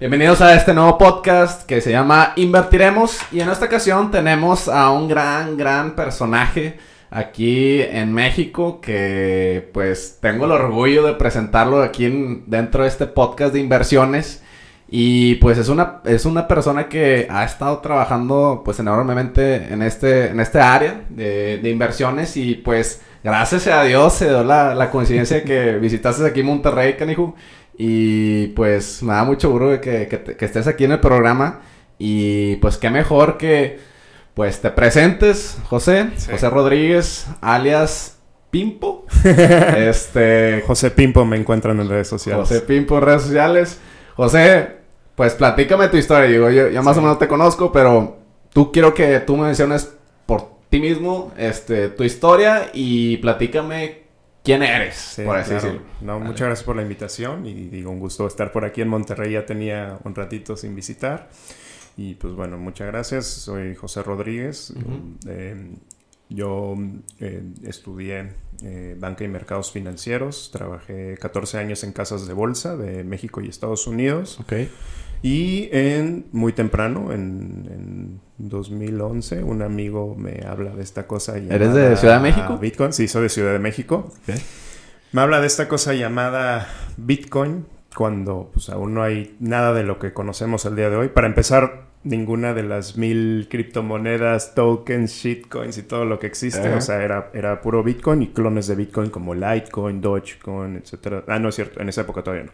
Bienvenidos a este nuevo podcast que se llama Invertiremos y en esta ocasión tenemos a un gran, gran personaje aquí en México que pues tengo el orgullo de presentarlo aquí en, dentro de este podcast de inversiones y pues es una, es una persona que ha estado trabajando pues enormemente en este, en este área de, de inversiones y pues gracias a Dios se dio la, la coincidencia de que visitaste aquí Monterrey, canijo. Y pues me da mucho gusto que, que, estés aquí en el programa. Y pues qué mejor que pues te presentes, José, José Rodríguez, alias Pimpo. este. José Pimpo me encuentran en redes sociales. José Pimpo en redes sociales. José, pues platícame tu historia. Digo, yo ya más o menos te conozco, pero tú quiero que tú me menciones por ti mismo este, tu historia y platícame quién eres, por así decirlo. No, muchas gracias por la invitación y digo, un gusto estar por aquí en Monterrey. Ya tenía un ratito sin visitar. Y pues bueno, muchas gracias. Soy José Rodríguez. Eh, yo eh, estudié eh, banca y mercados financieros. Trabajé 14 años en casas de bolsa de México y Estados Unidos. Okay. Y en, muy temprano, en, 2011, un amigo me habla de esta cosa llamada... ¿Eres de Ciudad de México? Bitcoin, sí, soy de Ciudad de México. Me habla de esta cosa llamada Bitcoin, cuando pues, aún no hay nada de lo que conocemos el día de hoy. Para empezar, ninguna de las mil criptomonedas, tokens, shitcoins y todo lo que existe. O sea, era, era puro Bitcoin y clones de Bitcoin como Litecoin, Dogecoin, etc. Ah, no es cierto, en esa época todavía no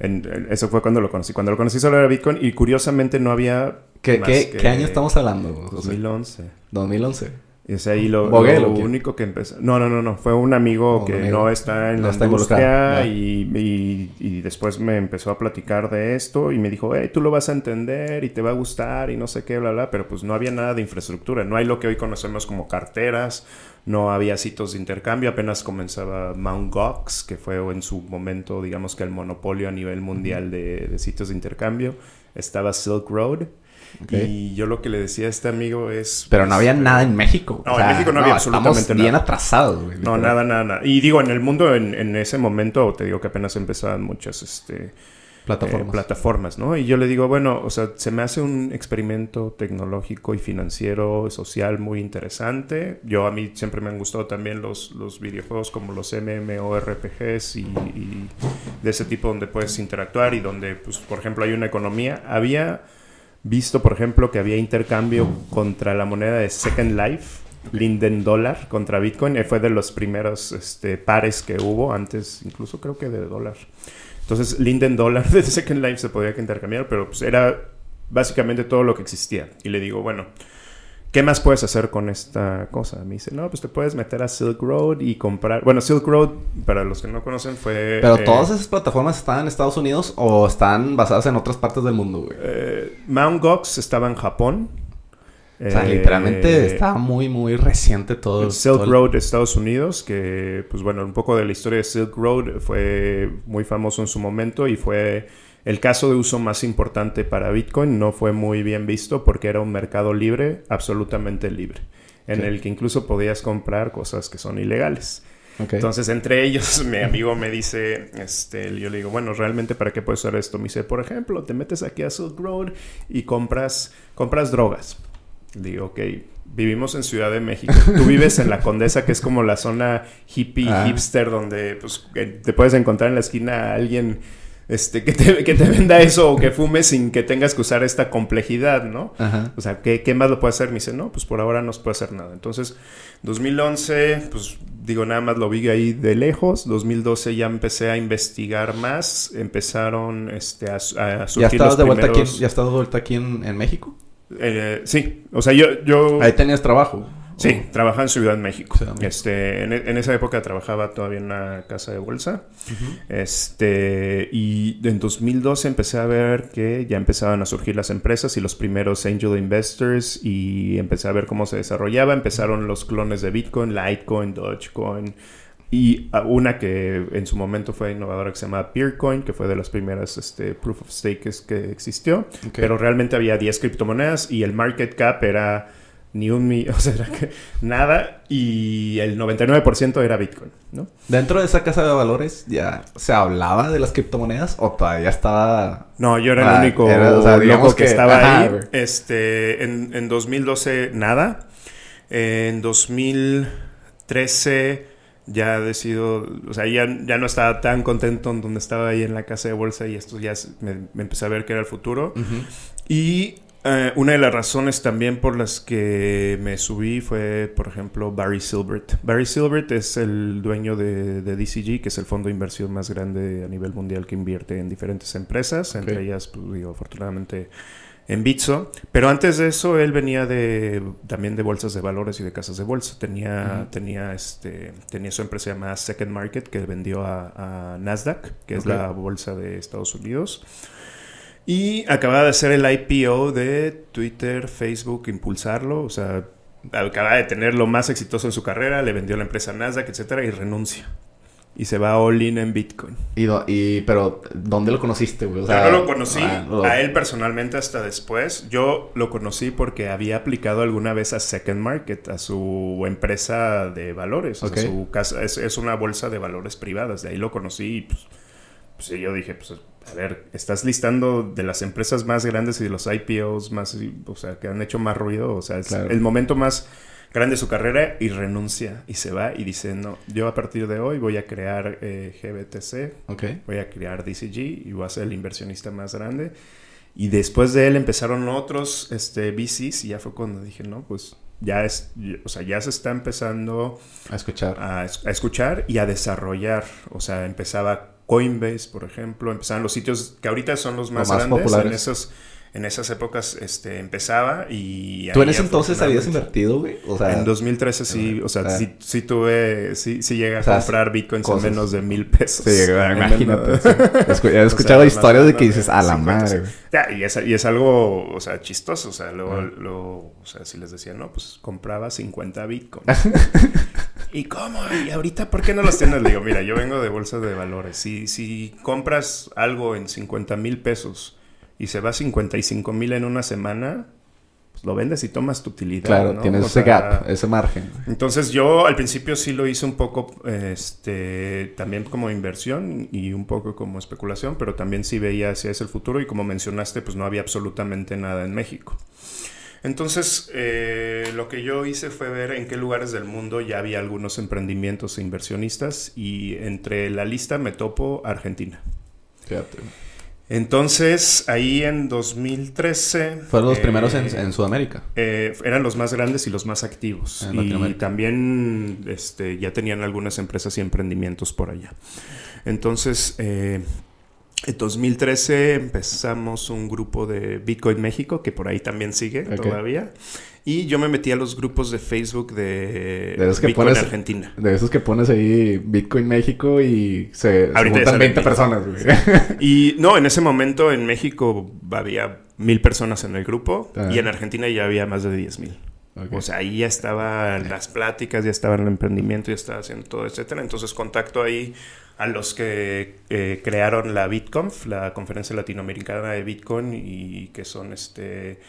eso fue cuando lo conocí. Cuando lo conocí solo era Bitcoin y curiosamente no había... ¿Qué, qué, año estamos hablando? 2011. 2011. Y es ahí lo, único que empezó. No, no, no, no. Fue un amigo que no está en la industria y, y, después me empezó a platicar de esto y me dijo, hey, tú lo vas a entender y te va a gustar y no sé qué, bla, bla. Pero pues no había nada de infraestructura. No hay lo que hoy conocemos como carteras no había sitios de intercambio, apenas comenzaba Mt. Gox, que fue en su momento, digamos que el monopolio a nivel mundial de, sitios de intercambio. Estaba Silk Road. Y yo lo que le decía a este amigo es... Pero no había nada en México. No, en México no, había absolutamente nada. bien atrasados. no, nada, nada, nada. Y digo, en el mundo en, en, ese momento, te digo que apenas empezaban muchas, este plataformas. Eh, plataformas, ¿no? Y yo le digo, bueno, o sea, se me hace un experimento tecnológico y financiero, social muy interesante. Yo a mí siempre me han gustado también los, los videojuegos como los MMORPGs y, y de ese tipo donde puedes interactuar y donde, pues, por ejemplo, hay una economía. Había visto, por ejemplo, que había intercambio contra la moneda de Second Life. Linden Dollar contra Bitcoin. Fue de los primeros este, pares que hubo antes, incluso creo que de dólar. Entonces, Linden Dollar de Second Life se podía intercambiar, pero pues era básicamente todo lo que existía. Y le digo, bueno, ¿qué más puedes hacer con esta cosa? Me dice, no, pues te puedes meter a Silk Road y comprar. Bueno, Silk Road, para los que no conocen, fue. Pero eh, todas esas plataformas están en Estados Unidos o están basadas en otras partes del mundo, güey. Eh, Mount Gox estaba en Japón. O sea, literalmente eh, está muy, muy reciente todo. Silk Road de Estados Unidos, que, pues bueno, un poco de la historia de Silk Road fue muy famoso en su momento y fue el caso de uso más importante para Bitcoin. No fue muy bien visto porque era un mercado libre, absolutamente libre, en el que incluso podías comprar cosas que son ilegales. Entonces, entre ellos, mi amigo me dice, este, yo le digo, bueno, realmente, ¿para qué puedes usar esto? Me dice, por ejemplo, te metes aquí a Silk Road y compras, compras drogas. Digo, ok, vivimos en Ciudad de México. Tú vives en la Condesa, que es como la zona hippie, ah. hipster, donde pues, te puedes encontrar en la esquina a alguien este, que, te, que te venda eso o que fume sin que tengas que usar esta complejidad, ¿no? O sea, ¿qué, ¿qué, más lo puede hacer? Me dice, no, pues por ahora no se puede hacer nada. Entonces, 2011, pues digo, nada más lo vi ahí de lejos. 2012 ya empecé a investigar más. Empezaron este, a, a surgir ¿Ya de vuelta aquí, ¿Ya estás de vuelta aquí en, en México? Eh, sí, o sea, yo, yo... Ahí tenías trabajo. Sí, trabajaba en Ciudad de México. Este, en, esa época trabajaba todavía en una casa de bolsa. Este, y en 2012 empecé a ver que ya empezaban a surgir las empresas y los primeros angel investors y empecé a ver cómo se desarrollaba. Empezaron los clones de Bitcoin, Litecoin, Dogecoin, y una que en su momento fue innovadora que se llama Peercoin, que fue de las primeras este, proof of stake que existió. Pero realmente había 10 criptomonedas y el market cap era ni un millón, o sea, era que nada, y el 99% era Bitcoin, ¿no? Dentro de esa casa de valores, ¿ya se hablaba de las criptomonedas o todavía estaba...? No, yo era el Ah, único era, o sea, loco que, que- estaba ajá, ahí. Este, en, en 2012, nada. En 2013 ya decido, o sea, ya, ya no estaba tan contento en donde estaba ahí en la casa de bolsa y esto ya me empecé a ver que era el futuro. Y eh, una de las razones también por las que me subí fue, por ejemplo, Barry Silbert. Barry Silbert es el dueño de, de DCG, que es el fondo de inversión más grande a nivel mundial que invierte en diferentes empresas, entre ellas, pues, digo, afortunadamente en Bitso. Pero antes de eso, él venía de también de bolsas de valores y de casas de bolsa. Tenía, tenía, este, tenía su empresa llamada Second Market, que vendió a, a Nasdaq, que es la bolsa de Estados Unidos. Y acababa de hacer el IPO de Twitter, Facebook, impulsarlo. O sea, acaba de tener lo más exitoso en su carrera, le vendió la empresa Nasdaq, etcétera, y renuncia. Y se va all in en Bitcoin. Y, do- y- pero, ¿dónde lo conociste, güey? O Yo no lo conocí ah, lo- a él personalmente hasta después. Yo lo conocí porque había aplicado alguna vez a Second Market, a su empresa de valores. o sea, su casa es, es una bolsa de valores privadas. De ahí lo conocí y pues, pues, yo dije, pues a ver, estás listando de las empresas más grandes y de los IPOs más, o sea, que han hecho más ruido. O sea, es Claro. el momento más grande de su carrera y renuncia y se va y dice, no, yo a partir de hoy voy a crear eh, GBTC, Ok. voy a crear DCG y voy a ser el inversionista más grande. Y después de él empezaron otros este, VCs y ya fue cuando dije, no, pues ya es, o sea, ya se está empezando A escuchar. a, a escuchar y a desarrollar. O sea, empezaba Coinbase, por ejemplo, empezaban los sitios que ahorita son los más, más grandes. populares. En, esos, en esas épocas este, empezaba y... ¿Tú en ese entonces habías invertido, güey? O sea, en 2013 sí, o sea, Ah. sí, sí tuve, sí, sí llegué a O sea, comprar bitcoins en cosas. menos de mil pesos. Sí, En imagínate. sí. He escuchado O sea, historias de que dices, a la 50, madre, güey. Ya, y, es, y es algo, o sea, chistoso. O sea, luego, Ah. lo, o sea, si les decía, no, pues compraba 50 bitcoins. ¿Y cómo? ¿Y ahorita por qué no los tienes? Le digo, mira, yo vengo de bolsa de valores. Si, si compras algo en 50 mil pesos y se va a 55 mil en una semana, pues lo vendes y tomas tu utilidad. Claro, ¿no? tienes O ese sea, gap, ese margen. entonces yo al principio sí lo hice un poco, este, también como inversión y un poco como especulación, pero también sí veía hacia ese el futuro y como mencionaste, pues no había absolutamente nada en México. Entonces eh, lo que yo hice fue ver en qué lugares del mundo ya había algunos emprendimientos e inversionistas y entre la lista me topo Argentina. Fíjate. Entonces ahí en 2013... Fueron los eh, primeros en, en Sudamérica. eh, eran los más grandes y los más activos. En y también este, ya tenían algunas empresas y emprendimientos por allá. Entonces, eh, en 2013 empezamos un grupo de Bitcoin México, que por ahí también sigue todavía. Y yo me metí a los grupos de Facebook de, De esos que Bitcoin pones- Argentina. De esos que pones ahí Bitcoin México y se, se juntan salen 20 mil. personas. Y no, en ese momento en México había mil personas en el grupo Ah. y en Argentina ya había más de 10 mil. O sea, ahí ya estaban las pláticas, ya estaba el emprendimiento, ya estaba haciendo todo, etcétera. Entonces contacto ahí a los que eh, crearon la BitConf, la conferencia latinoamericana de Bitcoin, y que son este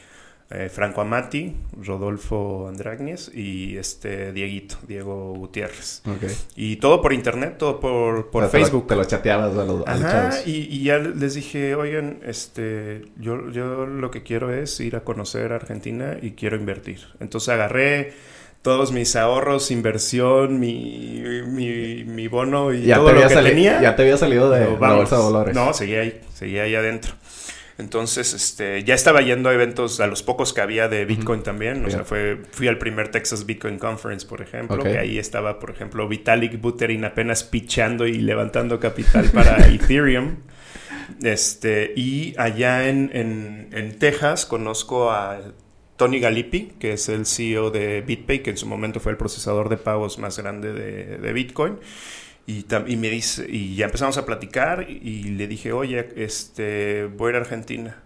eh, Franco Amati, Rodolfo Andragnes y este Dieguito, Diego Gutiérrez. Ok. Y todo por internet, todo por, por O sea, Facebook. Te lo chateabas a los, a los Ajá, y, y ya les dije, oigan, este, yo, yo lo que quiero es ir a conocer Argentina y quiero invertir. Entonces agarré todos mis ahorros, inversión, mi, mi, mi bono y Ya todo te, lo que sali- tenía. ya te había salido de, la "Vamos". bolsa de. No, seguía ahí, seguía ahí adentro. Entonces, este, ya estaba yendo a eventos, a los pocos que había de Bitcoin también. O Bien. sea, fue, fui al primer Texas Bitcoin Conference, por ejemplo, que ahí estaba, por ejemplo, Vitalik Buterin apenas pichando y levantando capital para Ethereum. Este, y allá en, en, en Texas conozco a Tony Galippi, que es el CEO de BitPay, que en su momento fue el procesador de pagos más grande de, Bitcoin. Y, y me dice, y ya empezamos a platicar y, y le dije, oye, este, voy a ir a Argentina.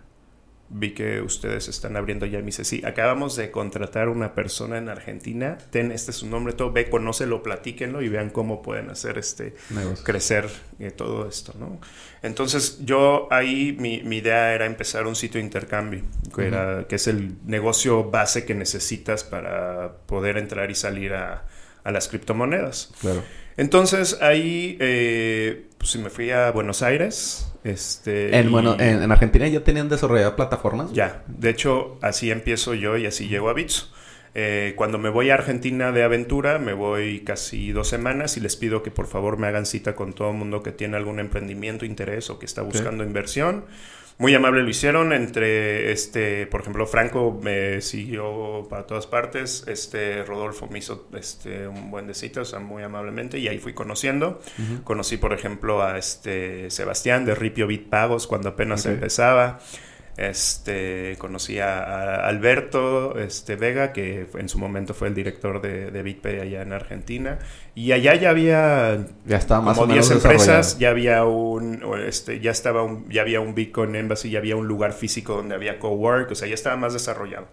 Vi que ustedes están abriendo ya. Me dice, sí, acabamos de contratar una persona en Argentina. Ten, este es su nombre, todo. Ve, conócelo, platíquenlo y vean cómo pueden hacer este, crecer eh, todo esto, ¿no? Entonces, yo ahí, mi, mi, idea era empezar un sitio de intercambio, que, era, que es el negocio base que necesitas para poder entrar y salir a, a las criptomonedas. Claro. Entonces, ahí, eh, pues me fui a Buenos Aires este, en, bueno, en, Argentina ya tenían desarrollado plataformas. Ya, de hecho, así empiezo yo y así llego a Bitso. Eh, cuando me voy a Argentina de aventura, me voy casi dos semanas y les pido que por favor me hagan cita con todo el mundo que tiene algún emprendimiento, interés o que está buscando inversión muy amable lo hicieron. Entre, este, por ejemplo, Franco me siguió para todas partes. Este, Rodolfo me hizo este, un buen de citas, o sea, muy amablemente, y ahí fui conociendo. Conocí, por ejemplo, a este Sebastián de Ripio Bit Pagos cuando apenas empezaba. Este, conocí a, Alberto este, Vega, que en su momento fue el director de, de BitPay allá en Argentina. Y allá ya había ya estaba más como 10 empresas, ya había un, este, ya estaba un, ya había un Bitcoin Embassy, ya había un lugar físico donde había cowork, o sea, ya estaba más desarrollado.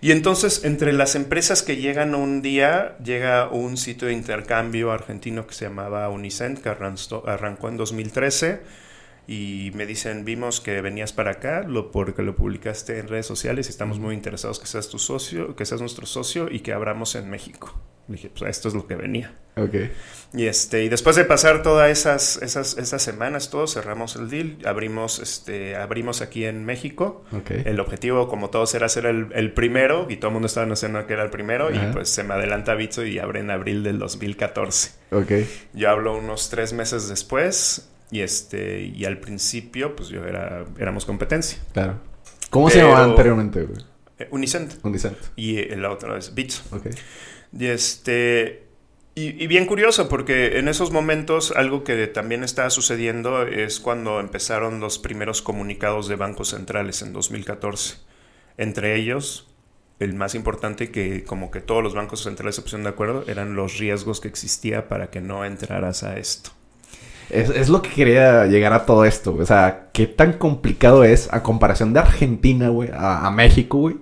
Y entonces, entre las empresas que llegan un día, llega un sitio de intercambio argentino que se llamaba Unicent, que arrancó en 2013 y me dicen, vimos que venías para acá, lo, porque lo publicaste en redes sociales y estamos muy interesados que seas tu socio, que seas nuestro socio y que abramos en México. dije, pues esto es lo que venía. Ok. Y, este, y después de pasar todas esas, esas, esas semanas, todos cerramos el deal, abrimos, este, abrimos aquí en México. Okay. El objetivo, como todos, era ser el, el primero y todo el mundo estaba anunciando que era el primero y pues se me adelanta Bitso y abre en abril del 2014. Ok. Yo hablo unos tres meses después y este, y al principio, pues yo era, éramos competencia. Claro. ¿Cómo se llamaba anteriormente, güey? Eh, Unicent. Unicent. Y eh, la otra es Bits. Ok. Y este. Y, bien curioso, porque en esos momentos algo que también estaba sucediendo es cuando empezaron los primeros comunicados de bancos centrales en 2014. Entre ellos, el más importante que como que todos los bancos centrales se pusieron de acuerdo eran los riesgos que existía para que no entraras a esto. Es, lo que quería llegar a todo esto, O sea, qué tan complicado es, a comparación de Argentina, güey, a, México, güey.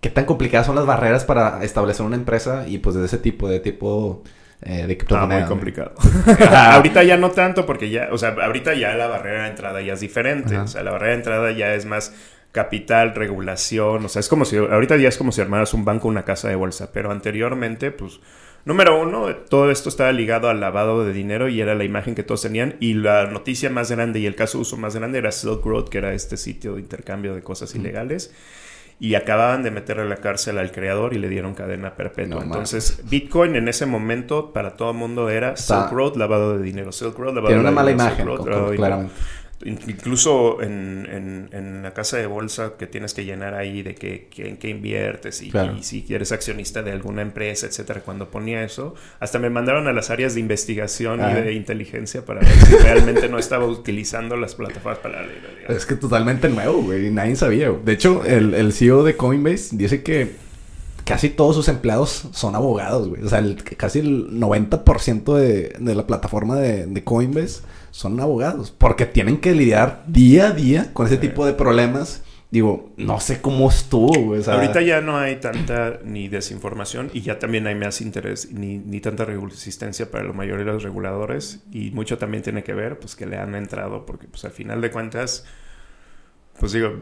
Qué tan complicadas son las barreras para establecer una empresa y pues de ese tipo, de tipo eh, de criptomoneda. Ah, muy complicado. ahorita ya no tanto porque ya, o sea, ahorita ya la barrera de entrada ya es diferente. O sea, la barrera de entrada ya es más capital, regulación. O sea, es como si, ahorita ya es como si armaras un banco, una casa de bolsa. Pero anteriormente, pues Número uno, todo esto estaba ligado al lavado de dinero y era la imagen que todos tenían. Y la noticia más grande y el caso uso más grande era Silk Road, que era este sitio de intercambio de cosas ilegales. Y acababan de meterle a la cárcel al creador y le dieron cadena perpetua. Entonces, Bitcoin en ese momento para todo el mundo era Silk Road, lavado de dinero. Silk Road, lavado Tiene una mala imagen, claramente. Incluso en, en, la casa de bolsa que tienes que llenar ahí de que, en qué inviertes y, si eres accionista de alguna empresa, etcétera. Cuando ponía eso, hasta me mandaron a las áreas de investigación y de inteligencia para ver si realmente no estaba utilizando las plataformas para leer. Es que totalmente nuevo, güey. Nadie sabía. De hecho, el, el CEO de Coinbase dice que casi todos sus empleados son abogados, güey. O sea, casi el 90% de, de la plataforma de, de Coinbase son abogados, porque tienen que lidiar día a día con ese tipo de problemas. Digo, no sé cómo estuvo, güey. Ahorita ya no hay tanta ni desinformación y ya también hay más interés ni, ni tanta resistencia para la mayoría de los reguladores y mucho también tiene que ver pues que le han entrado porque pues al final de cuentas pues digo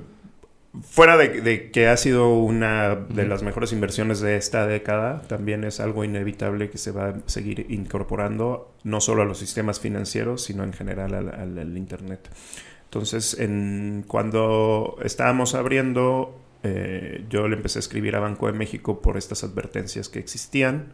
fuera de, que ha sido una de las mejores inversiones de esta década, también es algo inevitable que se va a seguir incorporando no solo a los sistemas financieros, sino en general al, Internet. Entonces, en, cuando estábamos abriendo, eh, yo le empecé a escribir a Banco de México por estas advertencias que existían.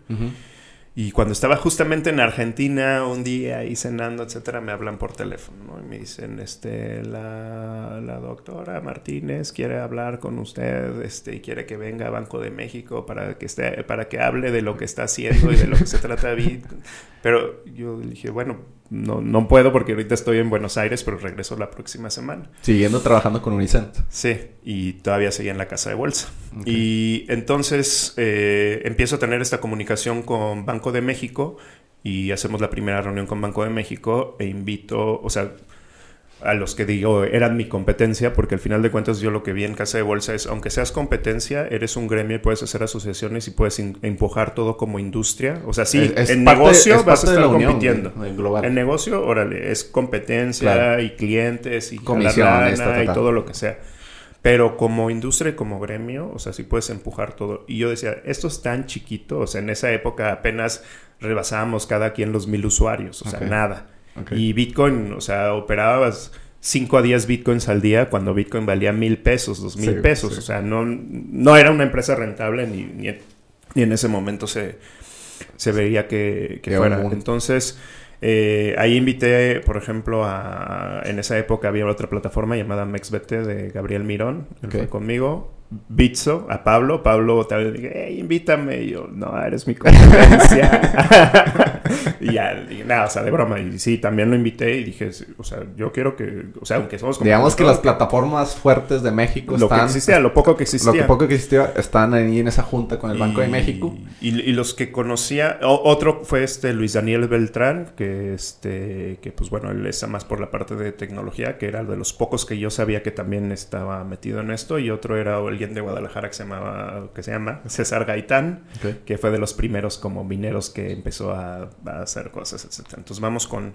Y cuando estaba justamente en Argentina, un día ahí cenando, etcétera, me hablan por teléfono, ¿no? Y me dicen, este, la, la, doctora Martínez quiere hablar con usted, este, y quiere que venga a Banco de México para que esté, para que hable de lo que está haciendo y de lo que se trata Pero yo dije, bueno, no, no puedo porque ahorita estoy en Buenos Aires, pero regreso la próxima semana. Siguiendo trabajando con Unicent. Sí, y todavía seguía en la casa de bolsa. Y entonces eh, empiezo a tener esta comunicación con Banco de México y hacemos la primera reunión con Banco de México e invito, o sea, a los que digo eran mi competencia, porque al final de cuentas yo lo que vi en Casa de Bolsa es, aunque seas competencia, eres un gremio y puedes hacer asociaciones y puedes empujar todo como industria. O sea, sí, en negocio vas a estar compitiendo. En negocio, órale, es competencia y clientes y comisiones y todo lo que sea. Pero como industria y como gremio, o sea, sí puedes empujar todo. Y yo decía, esto es tan chiquito, o sea, en esa época apenas rebasábamos cada quien los mil usuarios, o sea, nada. Y Bitcoin, o sea, operabas 5 a 10 Bitcoins al día cuando Bitcoin valía mil pesos, dos mil pesos. O sea, no, no era una empresa rentable ni, ni, en ese momento se, se veía que, que fuera. Entonces, eh, ahí invité, por ejemplo, a, en esa época había otra plataforma llamada MexBT de Gabriel Mirón, que fue conmigo. Bitso, a Pablo. Pablo tal vez dije, invítame. Y yo, no, eres mi competencia. y ya, nada, o sea, de broma. Y sí, también lo invité y dije, o sea, yo quiero que, o sea, aunque somos Digamos que las plataformas fuertes de México lo que existía, lo poco que existía. Lo que poco que existía, están ahí en esa junta con el Banco de México. Y, y, los que conocía, otro fue este Luis Daniel Beltrán, que este, que pues bueno, él está más por la parte de tecnología, que era de los pocos que yo sabía que también estaba metido en esto. Y otro era el alguien de Guadalajara que se llamaba, que se llama César Gaitán, que fue de los primeros como mineros que empezó a, hacer cosas, etc. Entonces vamos con,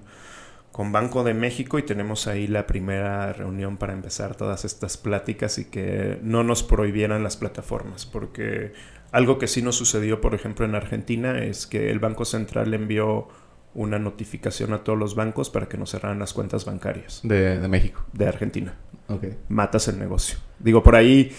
con Banco de México y tenemos ahí la primera reunión para empezar todas estas pláticas y que no nos prohibieran las plataformas, porque algo que sí nos sucedió, por ejemplo, en Argentina es que el Banco Central envió una notificación a todos los bancos para que nos cerraran las cuentas bancarias. De, de México. De Argentina. Okay. Matas el negocio. Digo, por ahí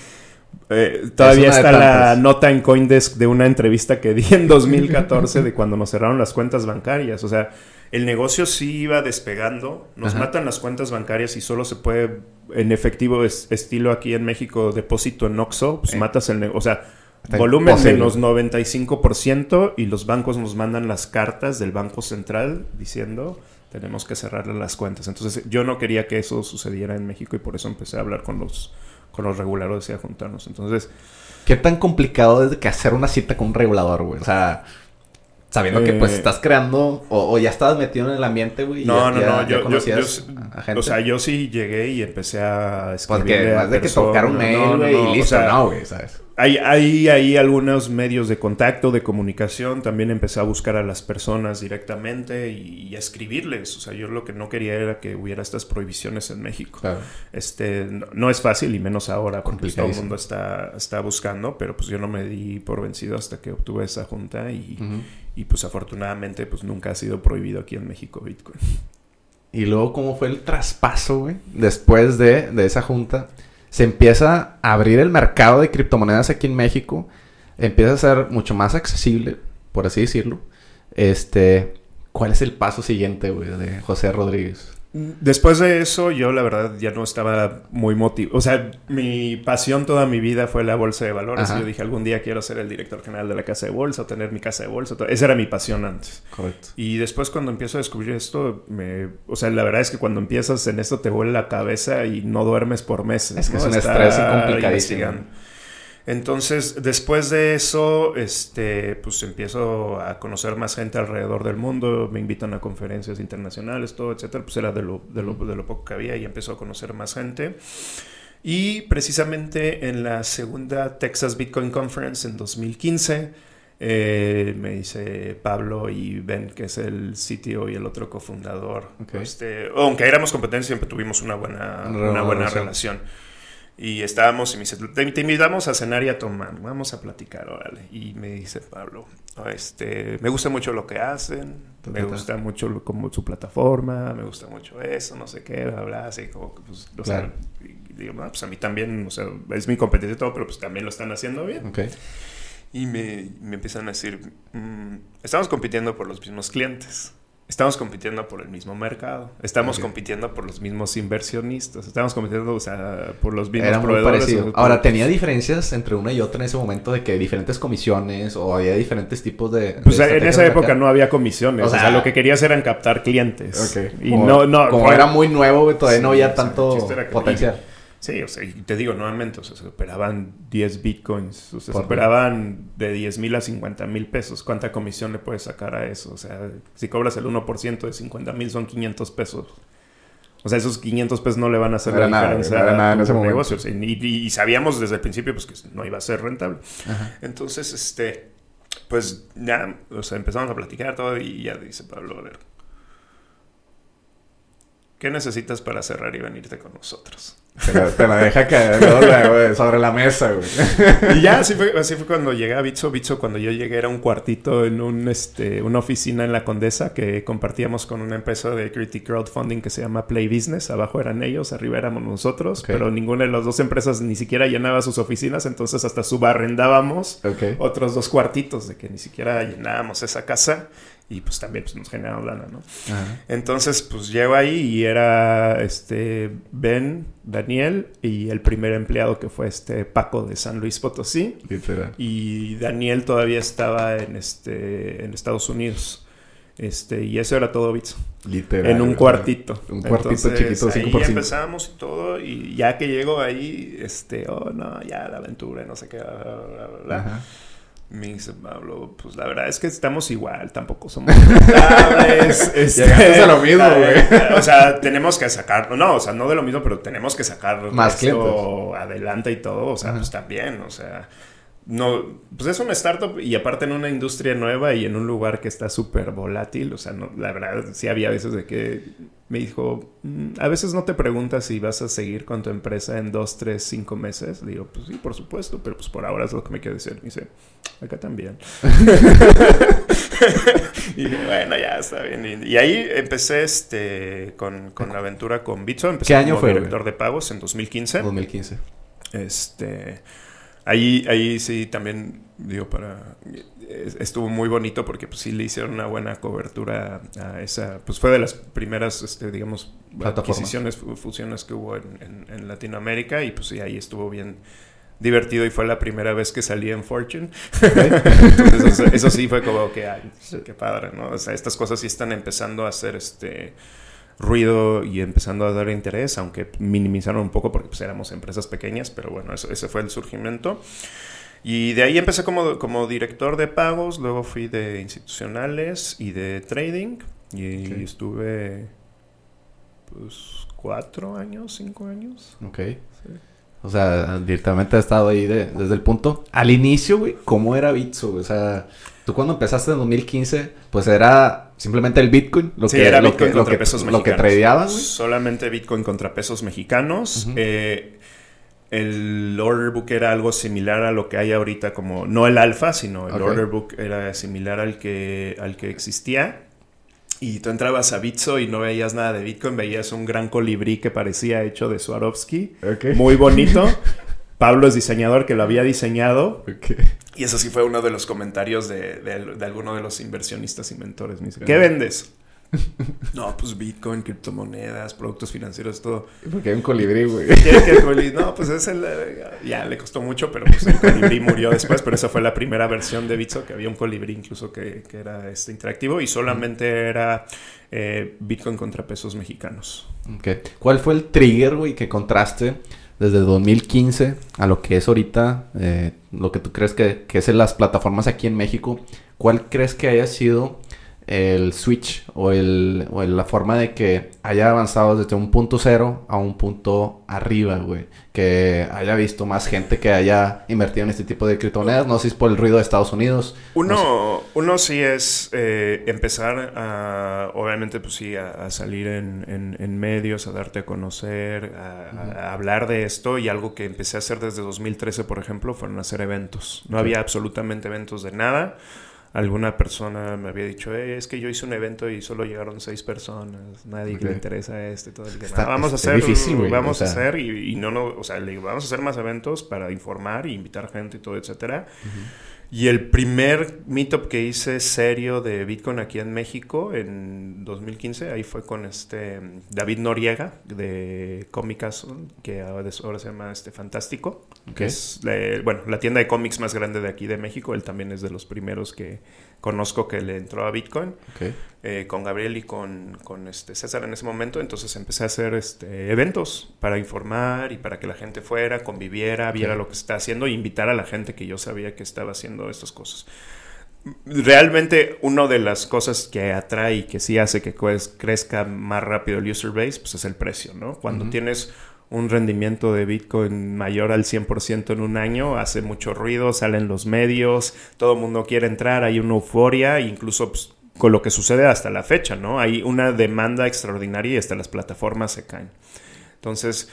eh, todavía está la nota en Coindesk de una entrevista que di en 2014 de cuando nos cerraron las cuentas bancarias. O sea, el negocio sí iba despegando. Nos matan las cuentas bancarias y solo se puede, en efectivo, estilo aquí en México, depósito en Oxxo, pues matas el negocio. O sea, volumen menos 95% y los bancos nos mandan las cartas del Banco Central diciendo tenemos que cerrarle las cuentas. Entonces yo no quería que eso sucediera en México y por eso empecé a hablar con los con los reguladores y a juntarnos. Entonces... ¿Qué tan complicado es que hacer una cita con un regulador, güey? O sea, sabiendo que pues eh, estás creando o, ya estabas metido en el ambiente, güey. No, no, no, yo, yo, yo, o sea, yo sí llegué y empecé a escribir. Porque más de que tocar un mail, güey, y listo, no, güey, ¿sabes? Hay, hay, hay, algunos medios de contacto, de comunicación. También empecé a buscar a las personas directamente y, a escribirles. O sea, yo lo que no quería era que hubiera estas prohibiciones en México. Este, no, es fácil y menos ahora porque todo el mundo está, está buscando, pero pues yo no me di por vencido hasta que obtuve esa junta y, y pues afortunadamente pues nunca ha sido prohibido aquí en México Bitcoin. Y luego, ¿cómo fue el traspaso, güey? Después de, de esa junta se empieza a abrir el mercado de criptomonedas aquí en México, empieza a ser mucho más accesible, por así decirlo. Este, ¿cuál es el paso siguiente, güey, de José Rodríguez? Después de eso, yo la verdad ya no estaba muy motivado. O sea, mi pasión toda mi vida fue la bolsa de valores. Yo dije, algún día quiero ser el director general de la casa de bolsa, o tener mi casa de bolsa. Esa era mi pasión antes. Correcto. Y después cuando empiezo a descubrir esto, me... o sea, la verdad es que cuando empiezas en esto te vuelve la cabeza y no duermes por meses. Es que es un estrés complicadísimo. Entonces, después de eso, este, pues empiezo a conocer más gente alrededor del mundo, me invitan a conferencias internacionales, todo, etcétera. Pues era de lo, de lo, de lo poco que había y empezó a conocer más gente. Y precisamente en la segunda Texas Bitcoin Conference en 2015, eh, me dice Pablo y Ben, que es el sitio y el otro cofundador. Este, aunque éramos competencia, siempre tuvimos una buena, una buena relación. Y estábamos y me dice, te, invitamos a cenar y a tomar, vamos a platicar, órale. Y me dice Pablo, este, me gusta mucho lo que hacen, me gusta mucho como su plataforma, me gusta mucho eso, no sé qué, bla, bla, así como, pues, o sea, digo, pues a mí también, o sea, es mi competencia y todo, pero pues también lo están haciendo bien. Okay. Y me, me empiezan a decir, mm, estamos compitiendo por los mismos clientes. Estamos compitiendo por el mismo mercado. Estamos compitiendo por los mismos inversionistas. Estamos compitiendo, o sea, por los mismos Era proveedores. Ahora, ¿tenía diferencias entre una y otra en ese momento de que diferentes comisiones o había diferentes tipos de... Pues en esa época no había comisiones. O sea, lo que querías eran captar clientes. Y no, no... Como era muy nuevo, todavía no había tanto potencial. Sí, o sea, y te digo nuevamente, o sea, se operaban 10 bitcoins, o sea, se operaban de 10 mil a 50 mil pesos. ¿Cuánta comisión le puedes sacar a eso? O sea, si cobras el 1% de 50 mil son 500 pesos. O sea, esos 500 pesos no le van a hacer No la nada, diferencia no era nada a en ese negocio. O sea, y, y- y sabíamos desde el principio pues, que no iba a ser rentable. Ajá. Entonces, este, pues ya, o sea, empezamos a platicar todo y ya dice Pablo, a ver, ¿qué necesitas para cerrar y venirte con nosotros? Te la, te la deja caer güey, sobre la mesa, güey. Y ya así fue, así fue cuando llegué a Bitso. Bitso cuando yo llegué era un cuartito en un, este, una oficina en la Condesa que compartíamos con una empresa de equity crowdfunding que se llama Play Business. Abajo eran ellos, arriba éramos nosotros, pero ninguna de las dos empresas ni siquiera llenaba sus oficinas, entonces hasta subarrendábamos otros dos cuartitos de que ni siquiera llenábamos esa casa y pues también pues, nos generaron lana, ¿no? Ajá. Entonces, pues llego ahí y era este Ben, Daniel y el primer empleado que fue este Paco de San Luis Potosí. Literal. Y Daniel todavía estaba en este en Estados Unidos. Este, y eso era todo Bitso. Literal. En un cuartito. Un cuartito chiquito, ahí 5 por 5. empezamos y todo. Y ya que llego ahí, este, oh no, ya la aventura, no sé qué, bla, bla, bla. Ajá. Me dice Pablo, pues la verdad es que estamos igual, tampoco somos este, Llegaste a lo mismo, güey. O sea, tenemos que sacar, no, o sea, no de lo mismo, pero tenemos que sacar Más esto adelante y todo, o sea, Ajá. pues también, o sea, no, pues es una startup y aparte en una industria nueva y en un lugar que está súper volátil, o sea, no, la verdad sí había veces de que me dijo, "Mm, a veces no te preguntas si vas a seguir con tu empresa en dos, tres, cinco meses. Digo, pues sí, por supuesto, pero pues por ahora es lo que me quiero decir. Me dice, acá también. y dije, bueno, ya está bien. Y, y ahí empecé este con, con la aventura con Bitso. Empecé ¿Qué año como fue, güey? director de pagos en 2015. 2015. Este, ahí, ahí sí también, digo, para... es- Estuvo muy bonito porque pues sí le hicieron una buena cobertura a esa... Pues fue de las primeras, este, digamos, adquisiciones, fu- fusiones que hubo en, en- en Latinoamérica y pues sí, ahí estuvo bien divertido y fue la primera vez que salí en Fortune. Entonces eso, eso sí fue como que, ay, qué padre, ¿no? O sea, estas cosas sí están empezando a hacer este ruido y empezando a dar interés, aunque minimizaron un poco porque pues éramos empresas pequeñas, pero bueno, eso, ese fue el surgimiento. Y de ahí empecé como, como director de pagos, luego fui de institucionales y de trading y Ok. estuve pues cuatro años, cinco años. Ok. O sea, directamente he estado ahí de- desde el punto. Al inicio, güey, ¿cómo era Bitso? O sea, tú cuando empezaste en 2015, pues era simplemente el Bitcoin. Lo Sí, que, era lo Bitcoin que, lo contra que, pesos lo que mexicanos. tradeabas, güey. Solamente Bitcoin contra pesos mexicanos. Eh, el order book era algo similar a lo que hay ahorita, como no el alfa, sino el order book era similar al que, al que existía. Y tú entrabas a Bitso y no veías nada de Bitcoin, veías un gran colibrí que parecía hecho de Swarovski. Muy bonito. Pablo es diseñador que lo había diseñado. Y eso sí fue uno de los comentarios de, de, de alguno de los inversionistas y mentores. Me dice, Ok. ¿qué vendes? no, pues Bitcoin, criptomonedas, productos financieros, todo. Porque hay un colibrí, güey. No, pues es el... eh, Ya, le costó mucho, pero pues el colibrí murió después. Pero esa fue la primera versión de Bitso, que había un colibrí incluso que, que era este interactivo. Y solamente era eh, Bitcoin contra pesos mexicanos. Ok. ¿Cuál fue el trigger, güey, que contraste desde 2015 a lo que es ahorita, eh, lo que tú crees que, que es en las plataformas aquí en México? ¿Cuál crees que haya sido el switch o, el, o el- la forma de que haya avanzado desde un punto cero a un punto arriba, güey? Que haya visto más gente que haya invertido en este tipo de criptomonedas. No sé si es por el ruido de Estados Unidos. Uno, uno sí es eh, empezar a, obviamente, pues sí, a, a salir en, en- en medios, a darte a conocer, a, hablar de esto. Y algo que empecé a hacer desde 2013, por ejemplo, fueron hacer eventos. No había absolutamente eventos de nada. Alguna persona me había dicho, "Eh, es que yo hice un evento y solo llegaron seis personas, nadie que Ok. le interesa esto y todo. Y dije, Está- "No, vamos a hacer, difícil, güey, vamos o a sea. hacer y, y no, no, o sea, le digo, vamos a hacer más eventos para informar y invitar gente y todo, etcétera. Y el primer meetup que hice serio de Bitcoin aquí en México en 2015, ahí fue con este David Noriega de Comic Castle, que ahora se llama este Fantástico. Que es la- bueno, la tienda de cómics más grande de aquí de México. Él también es de los primeros que conozco que le entró a Bitcoin eh, con Gabriel y con, con, este César en ese momento. Entonces empecé a hacer este, eventos para informar y para que la gente fuera, conviviera, viera lo que se está haciendo e invitar a la gente que yo sabía que estaba haciendo estas cosas. realmente una de las cosas que atrae y que sí hace que crezca más rápido el user base, pues es el precio, ¿no? Cuando tienes un rendimiento de Bitcoin mayor al 100% en un año, hace mucho ruido, salen los medios, todo el mundo quiere entrar, hay una euforia, incluso pues, con lo que sucede hasta la fecha, ¿no? Hay una demanda extraordinaria y hasta las plataformas se caen. Entonces,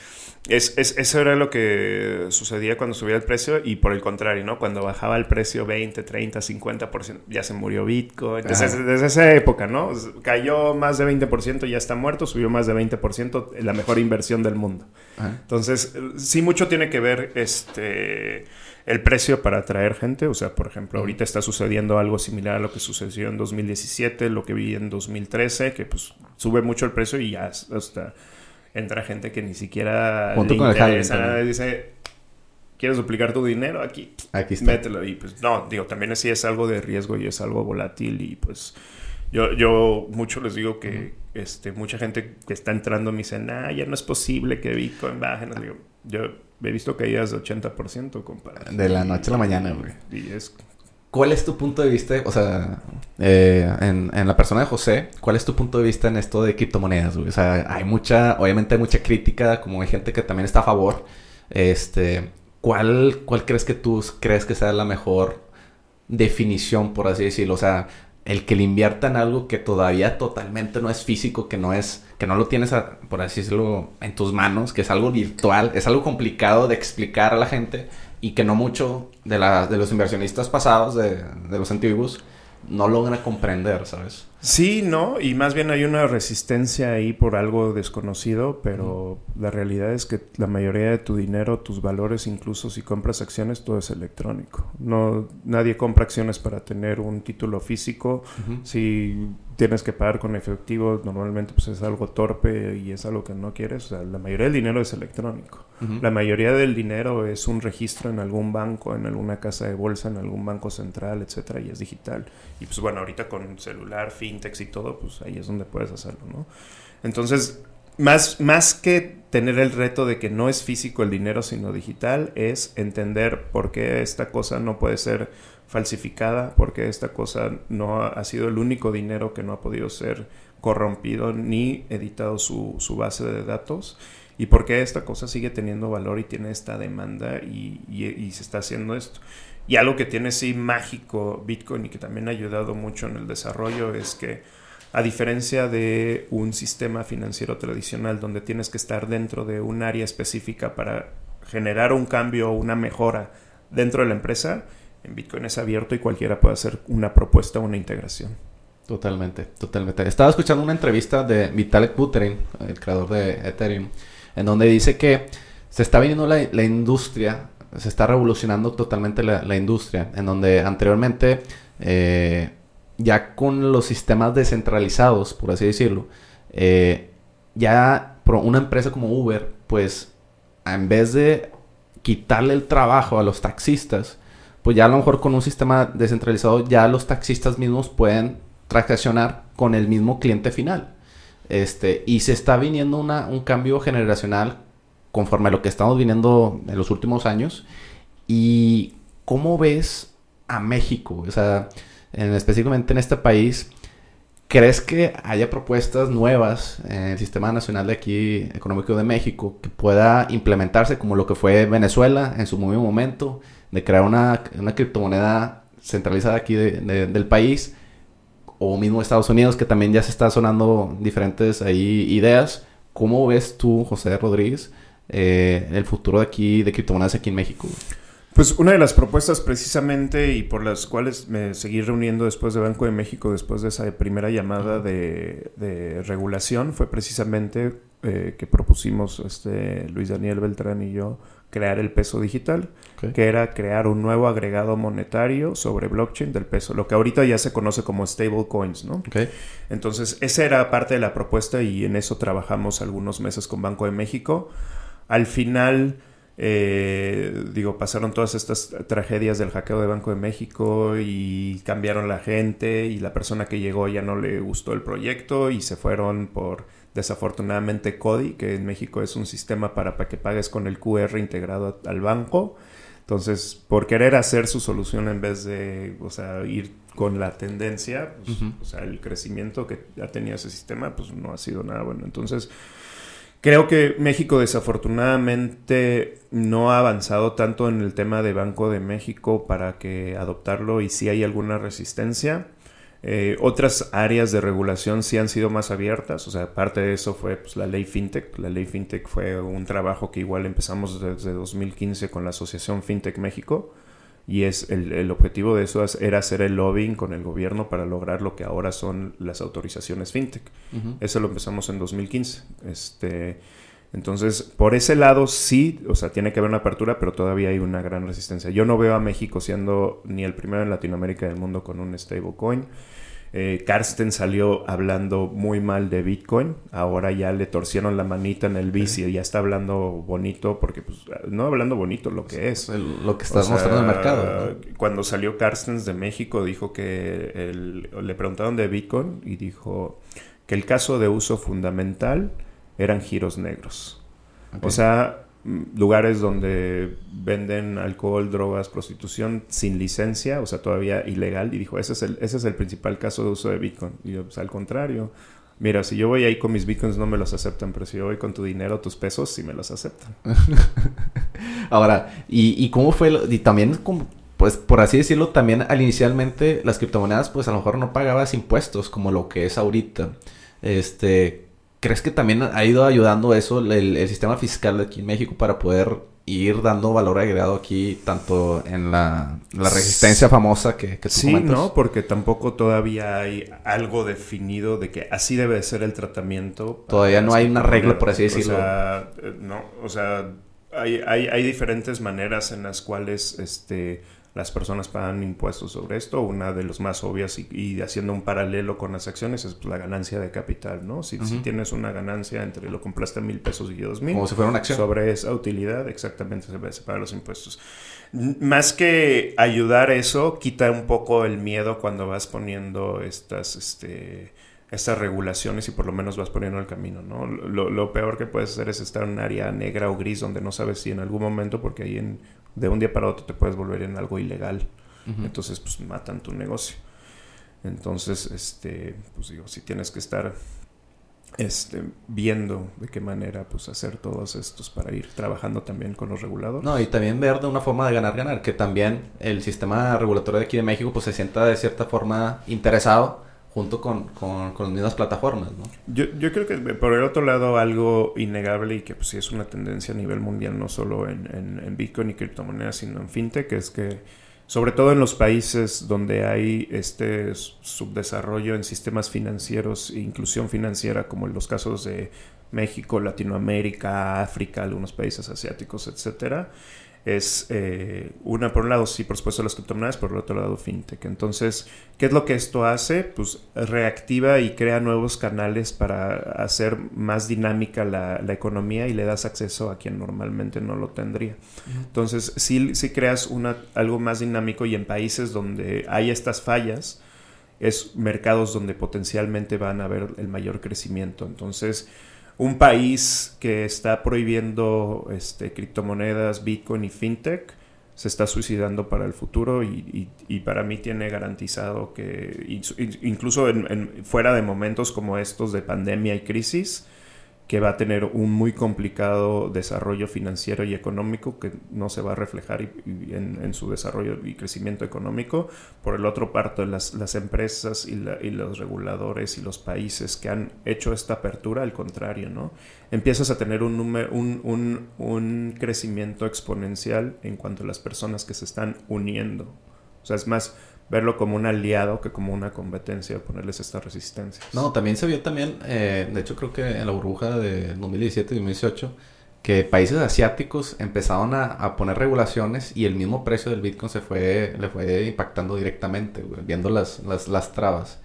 es, eso era lo que sucedía cuando subía el precio y por el contrario, ¿no? Cuando bajaba el precio 20, 30, 50%, ya se murió Bitcoin. desde esa época, ¿no? Cayó más de 20%, ya está muerto, subió más de 20%, la mejor inversión del mundo. Entonces, sí mucho tiene que ver este el precio para atraer gente. O sea, por ejemplo, ahorita está sucediendo algo similar a lo que sucedió en 2017, lo que vi en 2013, que pues sube mucho el precio y ya hasta entra gente que ni siquiera le interesa nada y dice, ¿quieres duplicar tu dinero? Aquí, Aquí está. mételo. Y pues no, digo, también así es algo de riesgo y es algo volátil y pues yo, yo mucho les digo que este, mucha gente que está entrando me dice, nah, ya no es posible que Bitcoin baje. No, digo, yo he visto caídas de 80% comparado. De la noche a la mañana, güey. Y es ¿Cuál es tu punto de vista, o sea, eh, en, la persona de José, cuál es tu punto de vista en esto de criptomonedas? O sea, hay mucha, obviamente hay mucha crítica, como hay gente que también está a favor. Este, ¿cuál, cuál crees que tú crees que sea la mejor definición, por así decirlo? O sea, el que le invierta en algo que todavía totalmente no es físico, que no es, que no lo tienes, por así decirlo, en tus manos, que es algo virtual, es algo complicado de explicar a la gente y que no mucho de, la, de los inversionistas pasados, de, de los antiguos, no logra comprender, ¿sabes? Sí, no, y más bien hay una resistencia ahí por algo desconocido, pero la realidad es que la mayoría de tu dinero, tus valores, incluso si compras acciones, todo es electrónico. No, nadie compra acciones para tener un título físico. Si tienes que pagar con efectivo, normalmente pues es algo torpe y es algo que no quieres. O sea, la mayoría del dinero es electrónico. La mayoría del dinero es un registro en algún banco, en alguna casa de bolsa, en algún banco central, etcétera, y es digital. Y pues bueno, ahorita con celular, fintechs y todo, pues ahí es donde puedes hacerlo, ¿no? Entonces, más, más que tener el reto de que no es físico el dinero, sino digital, es entender por qué esta cosa no puede ser falsificada, porque esta cosa no ha, sido el único dinero que no ha podido ser corrompido ni editado su, base de datos y porque esta cosa sigue teniendo valor y tiene esta demanda y, y, se está haciendo esto. Y algo que tiene sí mágico Bitcoin y que también ha ayudado mucho en el desarrollo es que a diferencia de un sistema financiero tradicional donde tienes que estar dentro de un área específica para generar un cambio o una mejora dentro de la empresa, en Bitcoin es abierto y cualquiera puede hacer una propuesta o una integración. Totalmente, totalmente. Estaba escuchando una entrevista de Vitalik Buterin, el creador de Ethereum, en donde dice que se está viniendo la, industria, se está revolucionando totalmente la, industria, en donde anteriormente, eh, ya con los sistemas descentralizados, por así decirlo, eh, ya una empresa como Uber, pues en vez de quitarle el trabajo a los taxistas, pues ya a lo mejor con un sistema descentralizado ya los taxistas mismos pueden transaccionar con el mismo cliente final. Este, y se está viniendo una, un cambio generacional conforme a lo que estamos viniendo en los últimos años. ¿Y cómo ves a México? O sea, en, específicamente en este país, ¿crees que haya propuestas nuevas en el sistema nacional de aquí, económico de México, que pueda implementarse como lo que fue Venezuela en su mismo momento? de crear una, una criptomoneda centralizada aquí del país, o mismo Estados Unidos, que también ya se está sonando diferentes ahí ideas. ¿Cómo ves tú, José Rodríguez, eh, el futuro de aquí, de criptomonedas aquí en México? Pues una de las propuestas precisamente y por las cuales me seguí reuniendo después de Banco de México, después de esa primera llamada de, de regulación, fue precisamente eh, que propusimos este, Luis Daniel Beltrán y yo crear el peso digital, que era crear un nuevo agregado monetario sobre blockchain del peso, lo que ahorita ya se conoce como stable coins, ¿no? Entonces, esa era parte de la propuesta y en eso trabajamos algunos meses con Banco de México. Al final, eh, digo, pasaron todas estas tragedias del hackeo de Banco de México y cambiaron la gente y la persona que llegó ya no le gustó el proyecto y se fueron por desafortunadamente CODI, que en México es un sistema para, para que pagues con el QR integrado al banco. Entonces, por querer hacer su solución en vez de, o sea, ir con la tendencia, pues, o sea, el crecimiento que ha tenido ese sistema, pues no ha sido nada bueno. Entonces, creo que México desafortunadamente no ha avanzado tanto en el tema de Banco de México para que adoptarlo y si hay alguna resistencia. Eh, otras áreas de regulación sí han sido más abiertas, o sea, parte de eso fue pues, la ley FinTech. La ley FinTech fue un trabajo que igual empezamos desde 2015 con la Asociación FinTech México y es el, objetivo de eso era hacer el lobbying con el gobierno para lograr lo que ahora son las autorizaciones FinTech. Eso lo empezamos en 2015. Este, entonces, por ese lado sí, o sea, tiene que haber una apertura, pero todavía hay una gran resistencia. Yo no veo a México siendo ni el primero en Latinoamérica del mundo con un stablecoin. Eh, Karsten salió hablando muy mal de Bitcoin. Ahora ya le torcieron la manita en el bici y ya está hablando bonito, porque pues no hablando bonito lo que es. lo que está mostrando el mercado. Cuando salió Carstens de México, dijo que le preguntaron de Bitcoin y dijo que el caso de uso fundamental eran giros negros. O sea, lugares donde venden alcohol, drogas, prostitución sin licencia, o sea, todavía ilegal. Y dijo, ese es el, ese es el principal caso de uso de Bitcoin. Y yo, pues al contrario. Mira, si yo voy ahí con mis bitcoins no me los aceptan, pero si yo voy con tu dinero, tus pesos, sí me los aceptan. Ahora, ¿y, y cómo fue? y también, como, pues por así decirlo, también al inicialmente las criptomonedas, pues a lo mejor no pagabas impuestos como lo que es ahorita. Este, ¿Crees que también ha ido ayudando eso, el, sistema fiscal de aquí en México, para poder ir dando valor agregado aquí, tanto en la, resistencia famosa que, que tú Sí, no, porque tampoco todavía hay algo definido de que así debe ser el tratamiento. Todavía no hay una regla, por así decirlo. O sea, eh, no, o sea, hay, hay, hay diferentes maneras en las cuales este las personas pagan impuestos sobre esto. Una de los más obvias y, haciendo un paralelo con las acciones es la ganancia de capital, ¿no? Si, tienes una ganancia entre lo compraste mil pesos y dos mil. Como si fuera una acción. Sobre esa utilidad, exactamente se, pagan los impuestos. Más que ayudar eso, quita un poco el miedo cuando vas poniendo estas, este, estas regulaciones y por lo menos vas poniendo el camino, ¿no? Lo, lo, peor que puedes hacer es estar en un área negra o gris donde no sabes si en algún momento, porque ahí en de un día para otro te puedes volver en algo ilegal. Entonces, pues matan tu negocio. Entonces, este, pues digo, si tienes que estar este, viendo de qué manera pues hacer todos estos para ir trabajando también con los reguladores. No, y también ver de una forma de ganar, ganar, que también el sistema regulatorio de aquí de México pues se sienta de cierta forma interesado junto con, con, las mismas plataformas, ¿no? Yo, yo, creo que por el otro lado algo innegable y que pues sí es una tendencia a nivel mundial, no solo en, en, Bitcoin y criptomonedas, sino en fintech, es que sobre todo en los países donde hay este subdesarrollo en sistemas financieros e inclusión financiera, como en los casos de México, Latinoamérica, África, algunos países asiáticos, etcétera, es eh, una por un lado sí por supuesto las criptomonedas por el otro lado fintech. Entonces qué es lo que esto hace pues reactiva y crea nuevos canales para hacer más dinámica la, economía y le das acceso a quien normalmente no lo tendría. Entonces sí, sí creas una, algo más dinámico y en países donde hay estas fallas es mercados donde potencialmente van a haber el mayor crecimiento. Entonces un país que está prohibiendo este, criptomonedas, Bitcoin y FinTech se está suicidando para el futuro y, para mí tiene garantizado que incluso fuera de momentos como estos de pandemia y crisis, que va a tener un muy complicado desarrollo financiero y económico que no se va a reflejar en, su desarrollo y crecimiento económico. Por el otro parte, las, las empresas y, los reguladores y los países que han hecho esta apertura, al contrario, ¿no? Empiezas a tener un, número, un, un crecimiento exponencial en cuanto a las personas que se están uniendo. O sea, es más, verlo como un aliado que como una competencia, ponerles esta resistencia. No, también se vio también, eh, de hecho creo que en la burbuja de 2017 y 2018, que países asiáticos empezaron a, poner regulaciones y el mismo precio del Bitcoin se fue, le fue impactando directamente, viendo las, las, las trabas.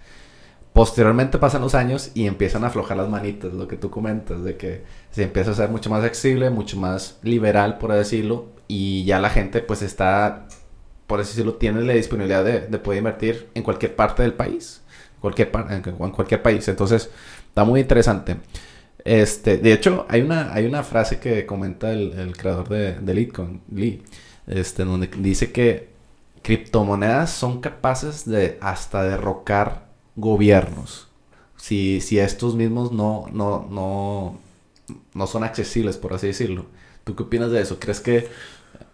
Posteriormente pasan los años y empiezan a aflojar las manitas, lo que tú comentas, de que se empieza a ser mucho más accesible, mucho más liberal, por decirlo, y ya la gente pues está por así decirlo, tienes la disponibilidad de, poder invertir en cualquier parte del país. Cualquier en, cualquier país. Entonces, está muy interesante. Este, de hecho, hay una, hay una frase que comenta el, creador de, de Litcoin, Lee, este, donde dice que, criptomonedas son capaces de hasta derrocar gobiernos. Si, si estos mismos no, no, no, no son accesibles, por así decirlo. ¿Tú qué opinas de eso? ¿Crees que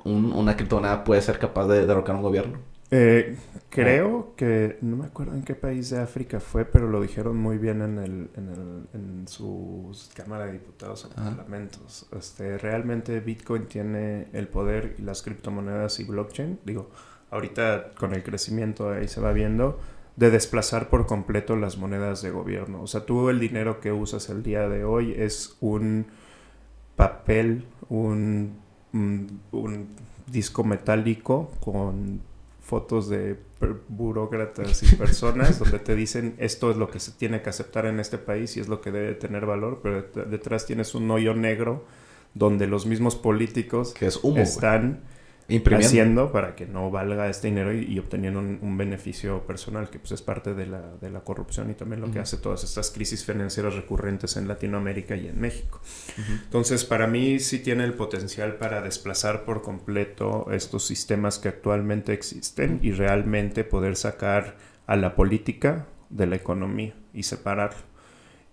una criptomoneda puede ser capaz de derrocar un gobierno? Eh, creo que, no me acuerdo en qué país de África fue, pero lo dijeron muy bien en, el, en, el, en su Cámara de Diputados o Parlamentos. Este, realmente Bitcoin tiene el poder y las criptomonedas y blockchain, digo, ahorita con el crecimiento ahí se va viendo, de desplazar por completo las monedas de gobierno. O sea, tú el dinero que usas el día de hoy es un papel, un, un disco metálico con fotos de burócratas y personas donde te dicen esto es lo que se tiene que aceptar en este país y es lo que debe tener valor, pero detrás tienes un hoyo negro donde los mismos políticos que es humo, están haciendo para que no valga este dinero y, obteniendo un, beneficio personal, que pues es parte de la, de la corrupción y también lo que hace todas estas crisis financieras recurrentes en Latinoamérica y en México. Entonces, para mí sí tiene el potencial para desplazar por completo estos sistemas que actualmente existen y realmente poder sacar a la política de la economía y separarlo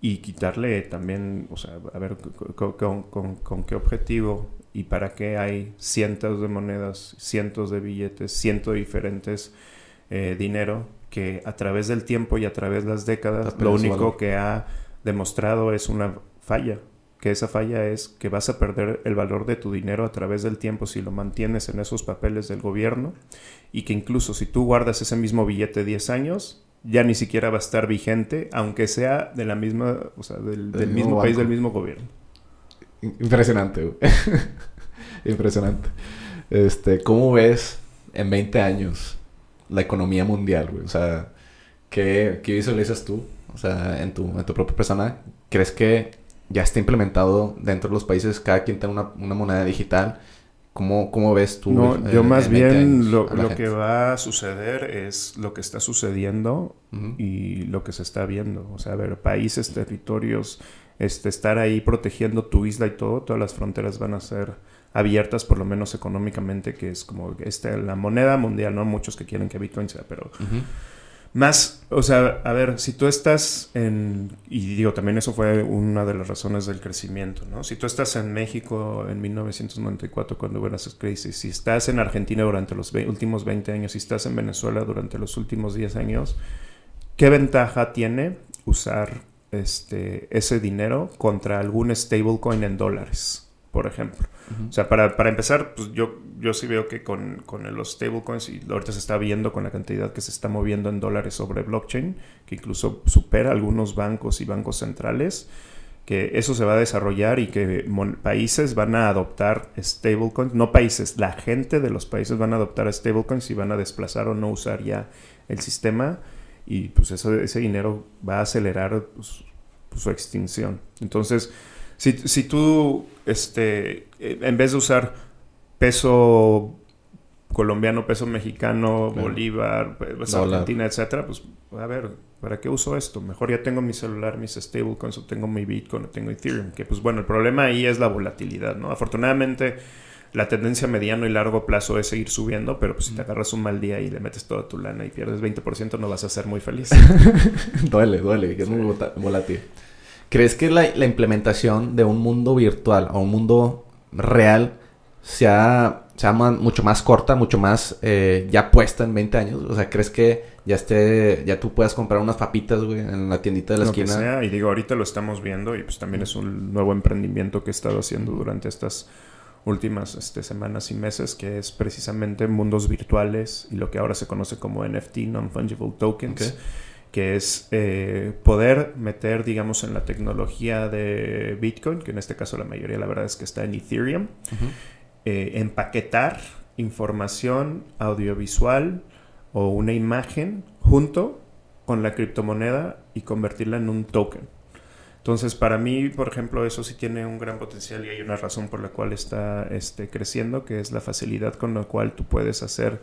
y quitarle también, o sea, a ver con qué objetivo y para qué hay cientos de monedas, cientos de billetes, cientos de diferentes eh, dinero que a través del tiempo y a través de las décadas lo único que ha demostrado es una falla, que esa falla es que vas a perder el valor de tu dinero a través del tiempo si lo mantienes en esos papeles del gobierno y que incluso si tú guardas ese mismo billete 10 años, ya ni siquiera va a estar vigente, aunque sea de la misma, o sea, del, mismo país, del mismo gobierno. Impresionante, güey. Impresionante. Este, ¿cómo ves en 20 años la economía mundial, güey? O sea, ¿qué, ¿qué, visualizas tú? O sea, en tu, en tu propia persona, ¿crees que ya está implementado dentro de los países, cada quien tiene una, una moneda digital? ¿Cómo, ¿Cómo, ves tú? No, yo más bien lo, lo que va a suceder es lo que está sucediendo y lo que se está viendo. O sea, a ver, países, territorios, este, estar ahí protegiendo tu isla y todo, todas las fronteras van a ser abiertas, por lo menos económicamente, que es como este, la moneda mundial, ¿no? Muchos que quieren que Bitcoin sea, pero más, o sea, a ver, si tú estás en, y digo, también eso fue una de las razones del crecimiento, ¿no? Si tú estás en México en 1994 cuando hubo esas crisis, si estás en Argentina durante los últimos 20 años, si estás en Venezuela durante los últimos 10 años, ¿qué ventaja tiene usar este, ese dinero contra algún stablecoin en dólares, por ejemplo. O sea, para, para, empezar, pues yo, yo sí veo que con, con los stablecoins, y ahorita se está viendo con la cantidad que se está moviendo en dólares sobre blockchain, que incluso supera algunos bancos y bancos centrales, que eso se va a desarrollar y que países van a adoptar stablecoins, no países, la gente de los países van a adoptar stablecoins y van a desplazar o no usar ya el sistema y pues eso, ese dinero va a acelerar pues, pues, su extinción. Entonces, si, si tú, este, en vez de usar peso colombiano, peso mexicano, bolívar, pues, Argentina, etcétera, pues a ver, ¿para qué uso esto? Mejor ya tengo mi celular, mis stablecoins, o tengo mi Bitcoin, o tengo Ethereum, que pues bueno, el problema ahí es la volatilidad, ¿no? Afortunadamente la tendencia a mediano y largo plazo es seguir subiendo, pero pues si te agarras un mal día y le metes toda tu lana y pierdes 20%, no vas a ser muy feliz. duele, duele, que es muy volátil. ¿Crees que la, implementación de un mundo virtual o un mundo real sea, sea mucho más corta, mucho más eh, ya puesta en 20 años? O sea, ¿crees que ya esté, ya tú puedas comprar unas papitas, güey, en la tiendita de la esquina? sea, y digo, ahorita lo estamos viendo y pues también es un nuevo emprendimiento que he estado haciendo durante estas últimas este, semanas y meses, que es precisamente mundos virtuales y lo que ahora se conoce como NFT, Non-Fungible Tokens, que es eh, poder meter, digamos, en la tecnología de Bitcoin, que en este caso la mayoría la verdad es que está en Ethereum, eh, empaquetar información audiovisual o una imagen junto con la criptomoneda y convertirla en un token. Entonces, para mí, por ejemplo, eso sí tiene un gran potencial y hay una razón por la cual está este, creciendo, que es la facilidad con la cual tú puedes hacer,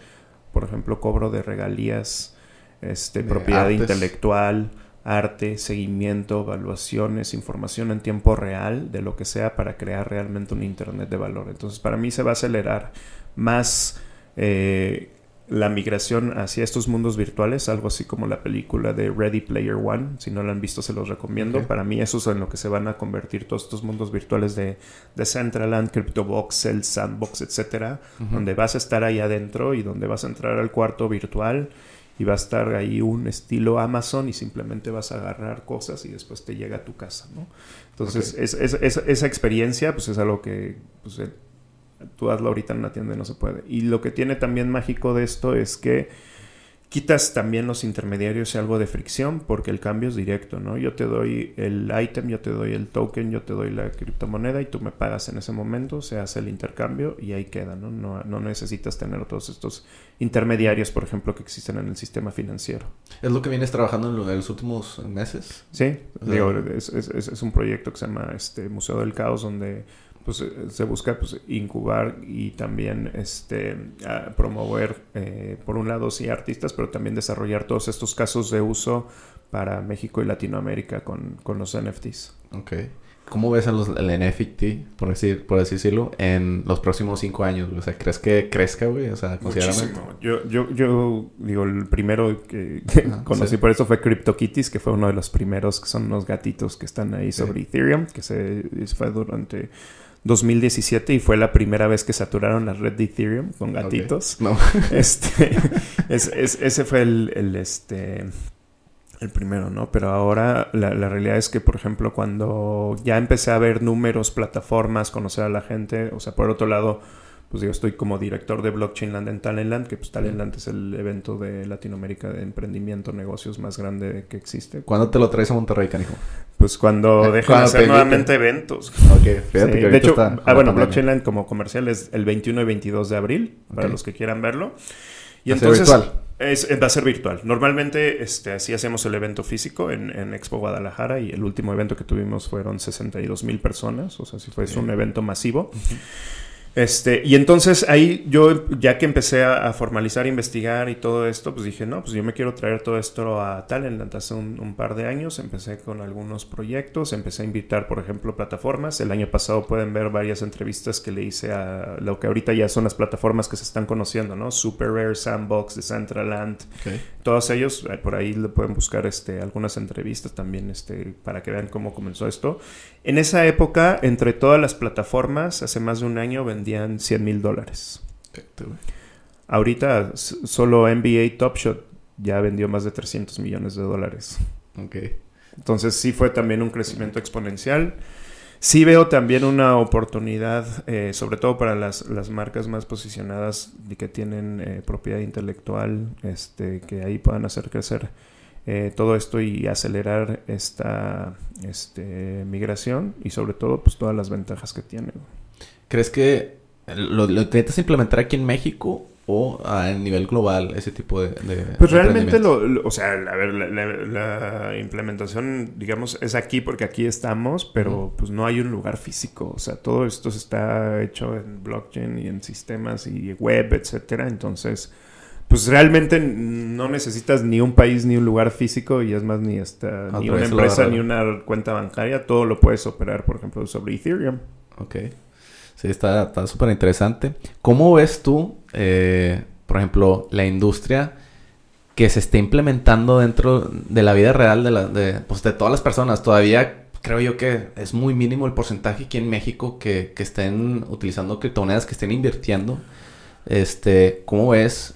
por ejemplo, cobro de regalías, este, propiedad intelectual, arte, seguimiento, evaluaciones, información en tiempo real de lo que sea para crear realmente un Internet de valor. Entonces, para mí se va a acelerar más... Eh, la migración hacia estos mundos virtuales, algo así como la película de Ready Player One. Si no la han visto, se los recomiendo. Para mí, eso es en lo que se van a convertir todos estos mundos virtuales de Decentraland, CryptoBox, el Sandbox, etcétera, donde vas a estar ahí adentro y donde vas a entrar al cuarto virtual y va a estar ahí un estilo Amazon y simplemente vas a agarrar cosas y después te llega a tu casa, ¿no? Entonces, esa experiencia, pues es algo que pues, tú hazlo ahorita en una tienda y no se puede. Y lo que tiene también mágico de esto es que quitas también los intermediarios y algo de fricción porque el cambio es directo, ¿no? Yo te doy el item, yo te doy el token, yo te doy la criptomoneda y tú me pagas en ese momento, se hace el intercambio y ahí queda, ¿no? No, no necesitas tener todos estos intermediarios, por ejemplo, que existen en el sistema financiero. ¿Es lo que vienes trabajando en, los últimos meses? Sí, digo, es, es, es, un proyecto que se llama este Museo del Caos donde pues eh, se busca pues, incubar y también este, promover, eh, por un lado, sí, artistas, pero también desarrollar todos estos casos de uso para México y Latinoamérica con, los NFTs. Ok. ¿Cómo ves el NFT, por, decir, por decirlo, en los próximos cinco años? O sea, ¿crees que crezca, güey? O sea, Muchísimo. Yo, yo, yo digo, el primero que, conocí por eso fue CryptoKitties, que fue uno de los primeros, que son unos gatitos que están ahí sobre Ethereum, que se fue durante 2017 y fue la primera vez que saturaron la red de Ethereum con gatitos. No. Este, ese fue el, este, el primero, ¿no? Pero ahora la, la, realidad es que, por ejemplo, cuando ya empecé a ver números, plataformas, conocer a la gente, o sea, por otro lado, pues yo estoy como director de Blockchain Land en Talentland, que pues Talentland es el evento de Latinoamérica de emprendimiento, negocios más grande que existe. ¿Cuándo te lo traes a Monterrey, canijo? Pues cuando dejen de hacer nuevamente eventos. Ok, fíjate que De hecho, ah, bueno, Blockchain Land como comercial es el 21 y 22 de abril, para los que quieran verlo. Y entonces virtual. Es, va a ser virtual. Normalmente este, así hacemos el evento físico en, en, Expo Guadalajara y el último evento que tuvimos fueron 62 mil personas, o sea, si fue un evento masivo. Este, y entonces ahí yo, ya que empecé a, formalizar, investigar y todo esto, pues dije, no, pues yo me quiero traer todo esto a Talent. Hace un, par de años empecé con algunos proyectos, empecé a invitar, por ejemplo, plataformas. El año pasado pueden ver varias entrevistas que le hice a lo que ahorita ya son las plataformas que se están conociendo, ¿no? Super Rare, Sandbox, Decentraland. Todos ellos, eh, por ahí le pueden buscar este, algunas entrevistas también este, para que vean cómo comenzó esto. En esa época, entre todas las plataformas, hace más de un año vendían 100 mil dólares. Ahorita solo NBA Top Shot ya vendió más de 300 millones de dólares. Entonces sí fue también un crecimiento exponencial. Sí veo también una oportunidad, eh, sobre todo para las, marcas más posicionadas y que tienen eh, propiedad intelectual, este, que ahí puedan hacer crecer eh, todo esto y acelerar esta este, migración y sobre todo pues todas las ventajas que tiene. ¿Crees que lo, lo intentas implementar aquí en México o a nivel global ese tipo de... pues realmente, lo, o sea, a ver, la, implementación, digamos, es aquí porque aquí estamos, pero pues no hay un lugar físico, o sea, todo esto está hecho en blockchain y en sistemas y web, etcétera, entonces pues realmente no necesitas ni un país ni un lugar físico y es más ni esta ni una empresa ni una cuenta bancaria, todo lo puedes operar, por ejemplo, sobre Ethereum. Ok. Sí, está súper interesante. ¿Cómo ves tú, eh, por ejemplo, la industria que se está implementando dentro de la vida real de, la, de, pues, de todas las personas? Todavía creo yo que es muy mínimo el porcentaje aquí en México que, que estén utilizando criptomonedas, que estén invirtiendo. Este, ¿Cómo ves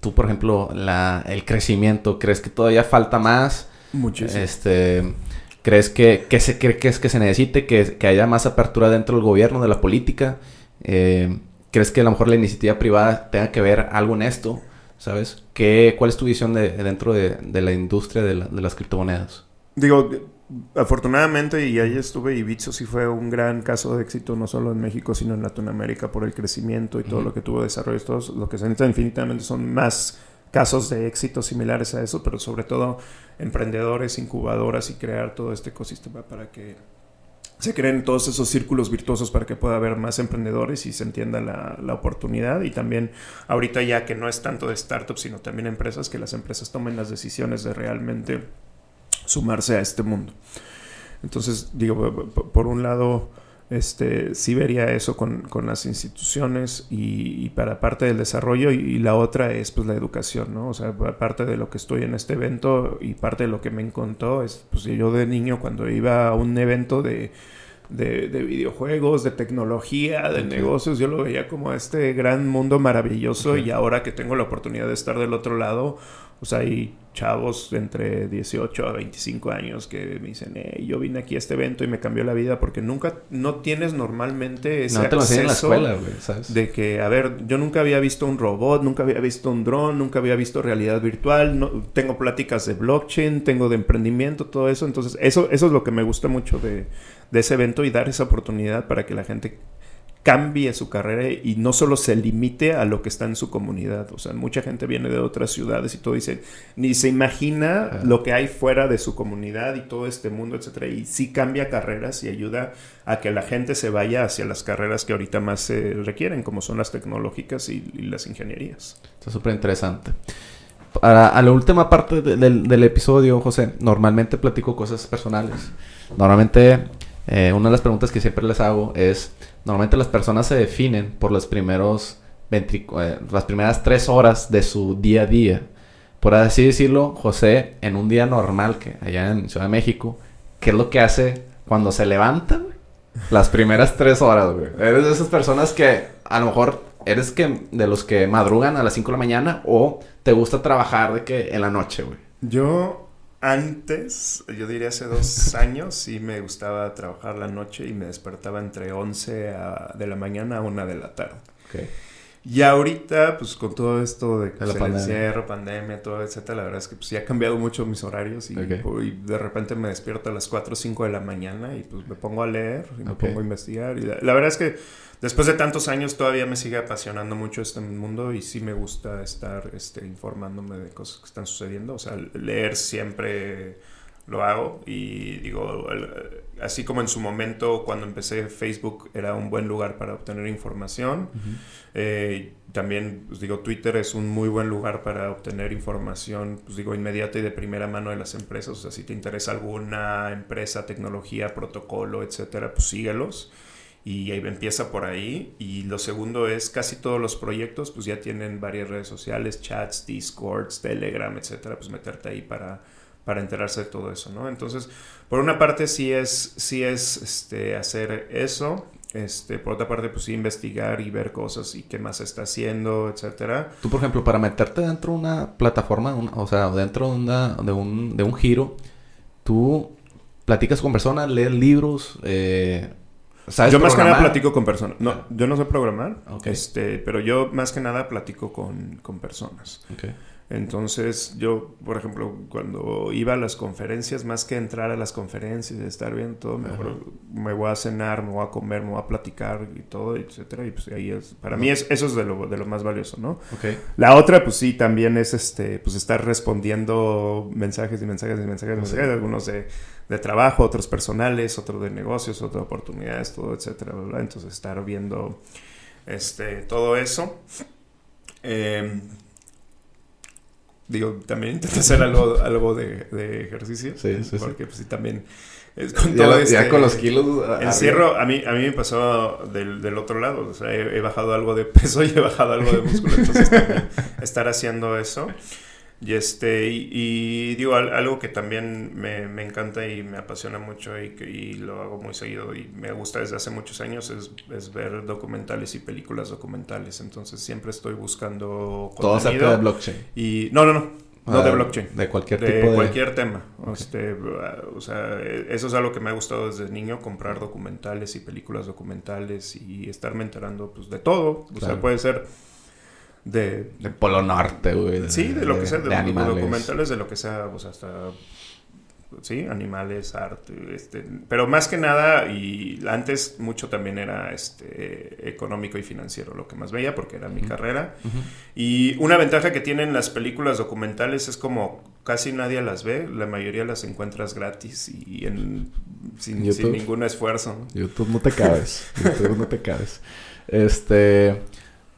tú, por ejemplo, la, el crecimiento, ¿crees que todavía falta más? Muchísimo. Este, ¿Crees que, que, se, que, que es que se necesite que, que, haya más apertura dentro del gobierno, de la política? Eh, ¿Crees que a lo mejor la iniciativa privada tenga que ver algo en esto? ¿Sabes? ¿Qué, ¿Cuál es tu visión de, dentro de, de la industria de, de las criptomonedas? Digo, afortunadamente, y ahí estuve, y Bitso sí fue un gran caso de éxito, no solo en México, sino en Latinoamérica, por el crecimiento y todo lo que tuvo desarrollo. Todos, lo que se necesita infinitamente son más casos de éxito similares a eso, pero sobre todo emprendedores, incubadoras y crear todo este ecosistema para que se creen todos esos círculos virtuosos para que pueda haber más emprendedores y se entienda la, la, oportunidad. Y también ahorita ya que no es tanto de startups, sino también empresas, que las empresas tomen las decisiones de realmente sumarse a este mundo. Entonces, digo, por un lado, este, sí vería eso con, con las instituciones y, para parte del desarrollo y, la otra es pues la educación, ¿no? O sea, parte de lo que estoy en este evento y parte de lo que me encontró es, pues yo de niño cuando iba a un evento de, de, videojuegos, de tecnología, de negocios, yo lo veía como este gran mundo maravilloso y ahora que tengo la oportunidad de estar del otro lado, pues hay chavos entre 18 a 25 años que me dicen, eh, yo vine aquí a este evento y me cambió la vida porque nunca, no tienes normalmente ese no te lo en la escuela, güey, ¿sabes? De que, a ver, yo nunca había visto un robot, nunca había visto un dron, nunca había visto realidad virtual, no, tengo pláticas de blockchain, tengo de emprendimiento, todo eso, entonces eso, eso es lo que me gusta mucho de, de ese evento y dar esa oportunidad para que la gente cambie su carrera y no solo se limite a lo que está en su comunidad. O sea, mucha gente viene de otras ciudades y todo dice, ni se imagina lo que hay fuera de su comunidad y todo este mundo, etcétera. Y sí cambia carreras y ayuda a que la gente se vaya hacia las carreras que ahorita más se requieren, como son las tecnológicas y, las ingenierías. Está súper interesante. a la última parte del, del episodio, José, normalmente platico cosas personales. Normalmente eh, una de las preguntas que siempre les hago es, normalmente las personas se definen por los primeros eh, las primeras tres horas de su día a día. Por así decirlo, José, en un día normal, que allá en Ciudad de México, ¿qué es lo que hace cuando se levanta? Las primeras tres horas, güey. Eres de esas personas que a lo mejor eres que de los que madrugan a las 5 de la mañana o te gusta trabajar de que en la noche, güey. Yo antes, yo diría hace dos años, sí me gustaba trabajar la noche y me despertaba entre 11 de la mañana a 1 de la tarde. Y ahorita, pues con todo esto de que el encierro, pandemia, todo, etcétera, la verdad es que pues ya ha cambiado mucho mis horarios y, de repente me despierto a las 4 o 5 de la mañana y pues me pongo a leer y me pongo a investigar. Y la verdad es que después de tantos años todavía me sigue apasionando mucho este mundo y sí me gusta estar este, informándome de cosas que están sucediendo. O sea, leer siempre lo hago y digo, así como en su momento cuando empecé Facebook era un buen lugar para obtener información, eh, también pues digo, Twitter es un muy buen lugar para obtener información, pues digo, inmediata y de primera mano de las empresas. O sea, si te interesa alguna empresa, tecnología, protocolo, etcétera, pues síguelos y empieza por ahí. Y lo segundo es casi todos los proyectos pues ya tienen varias redes sociales, chats, discords, telegram, etcétera, pues meterte ahí para, para enterarse de todo eso, ¿no? Entonces, por una parte sí es, sí es este, hacer eso. Este, por otra parte, pues sí, investigar y ver cosas y qué más se está haciendo, etcétera. Tú, por ejemplo, para meterte dentro de una plataforma, o sea, dentro de, una, de, un, de un giro, tú platicas con personas, lees libros, eh, yo más que nada platico con personas. No, ah. yo no sé programar, este, pero yo más que nada platico con, con personas. Entonces, yo, por ejemplo, cuando iba a las conferencias, más que entrar a las conferencias y estar bien todo, mejor me voy a cenar, me voy a comer, me voy a platicar y todo, etcétera. Y pues ahí es, para mí es, eso es de lo, de lo más valioso, ¿no? La otra, pues sí, también es este, pues estar respondiendo mensajes y mensajes y mensajes, y mensajes, algunos de de trabajo, otros personales, otros de negocios, otras oportunidades, todo, etcétera, Entonces, estar viendo este, todo eso. Em, digo, también intento hacer algo, algo de, ejercicio. Sí, sí, Porque, pues, sí, también... Es con ya, todo este, con los kilos. Encierro, a mí, a mí me pasó del, del otro lado. O sea, he, he, bajado algo de peso y he bajado algo de músculo. Entonces, también estar haciendo eso. Y este, y, digo, algo que también me, me, encanta y me apasiona mucho y, que, y lo hago muy seguido y me gusta desde hace muchos años es, es ver documentales y películas documentales. Entonces siempre estoy buscando Todo acerca de blockchain. Y, no, no, no. No de ah, blockchain. De cualquier de tipo de... cualquier tema. Este, o sea, eso es algo que me ha gustado desde niño, comprar documentales y películas documentales y estarme enterando pues, de todo. O sea, puede ser de... De Polo Norte, güey. Sí, de, lo que sea, de, animales. documentales, de lo que sea, sea, hasta... Sí, animales, arte, este, pero más que nada, y antes mucho también era este, económico y financiero lo que más veía, porque era mi carrera. Y una ventaja que tienen las películas documentales es como casi nadie las ve, la mayoría las encuentras gratis y en, sin, sin ningún esfuerzo. YouTube no te cabes, YouTube no te cabes. Este...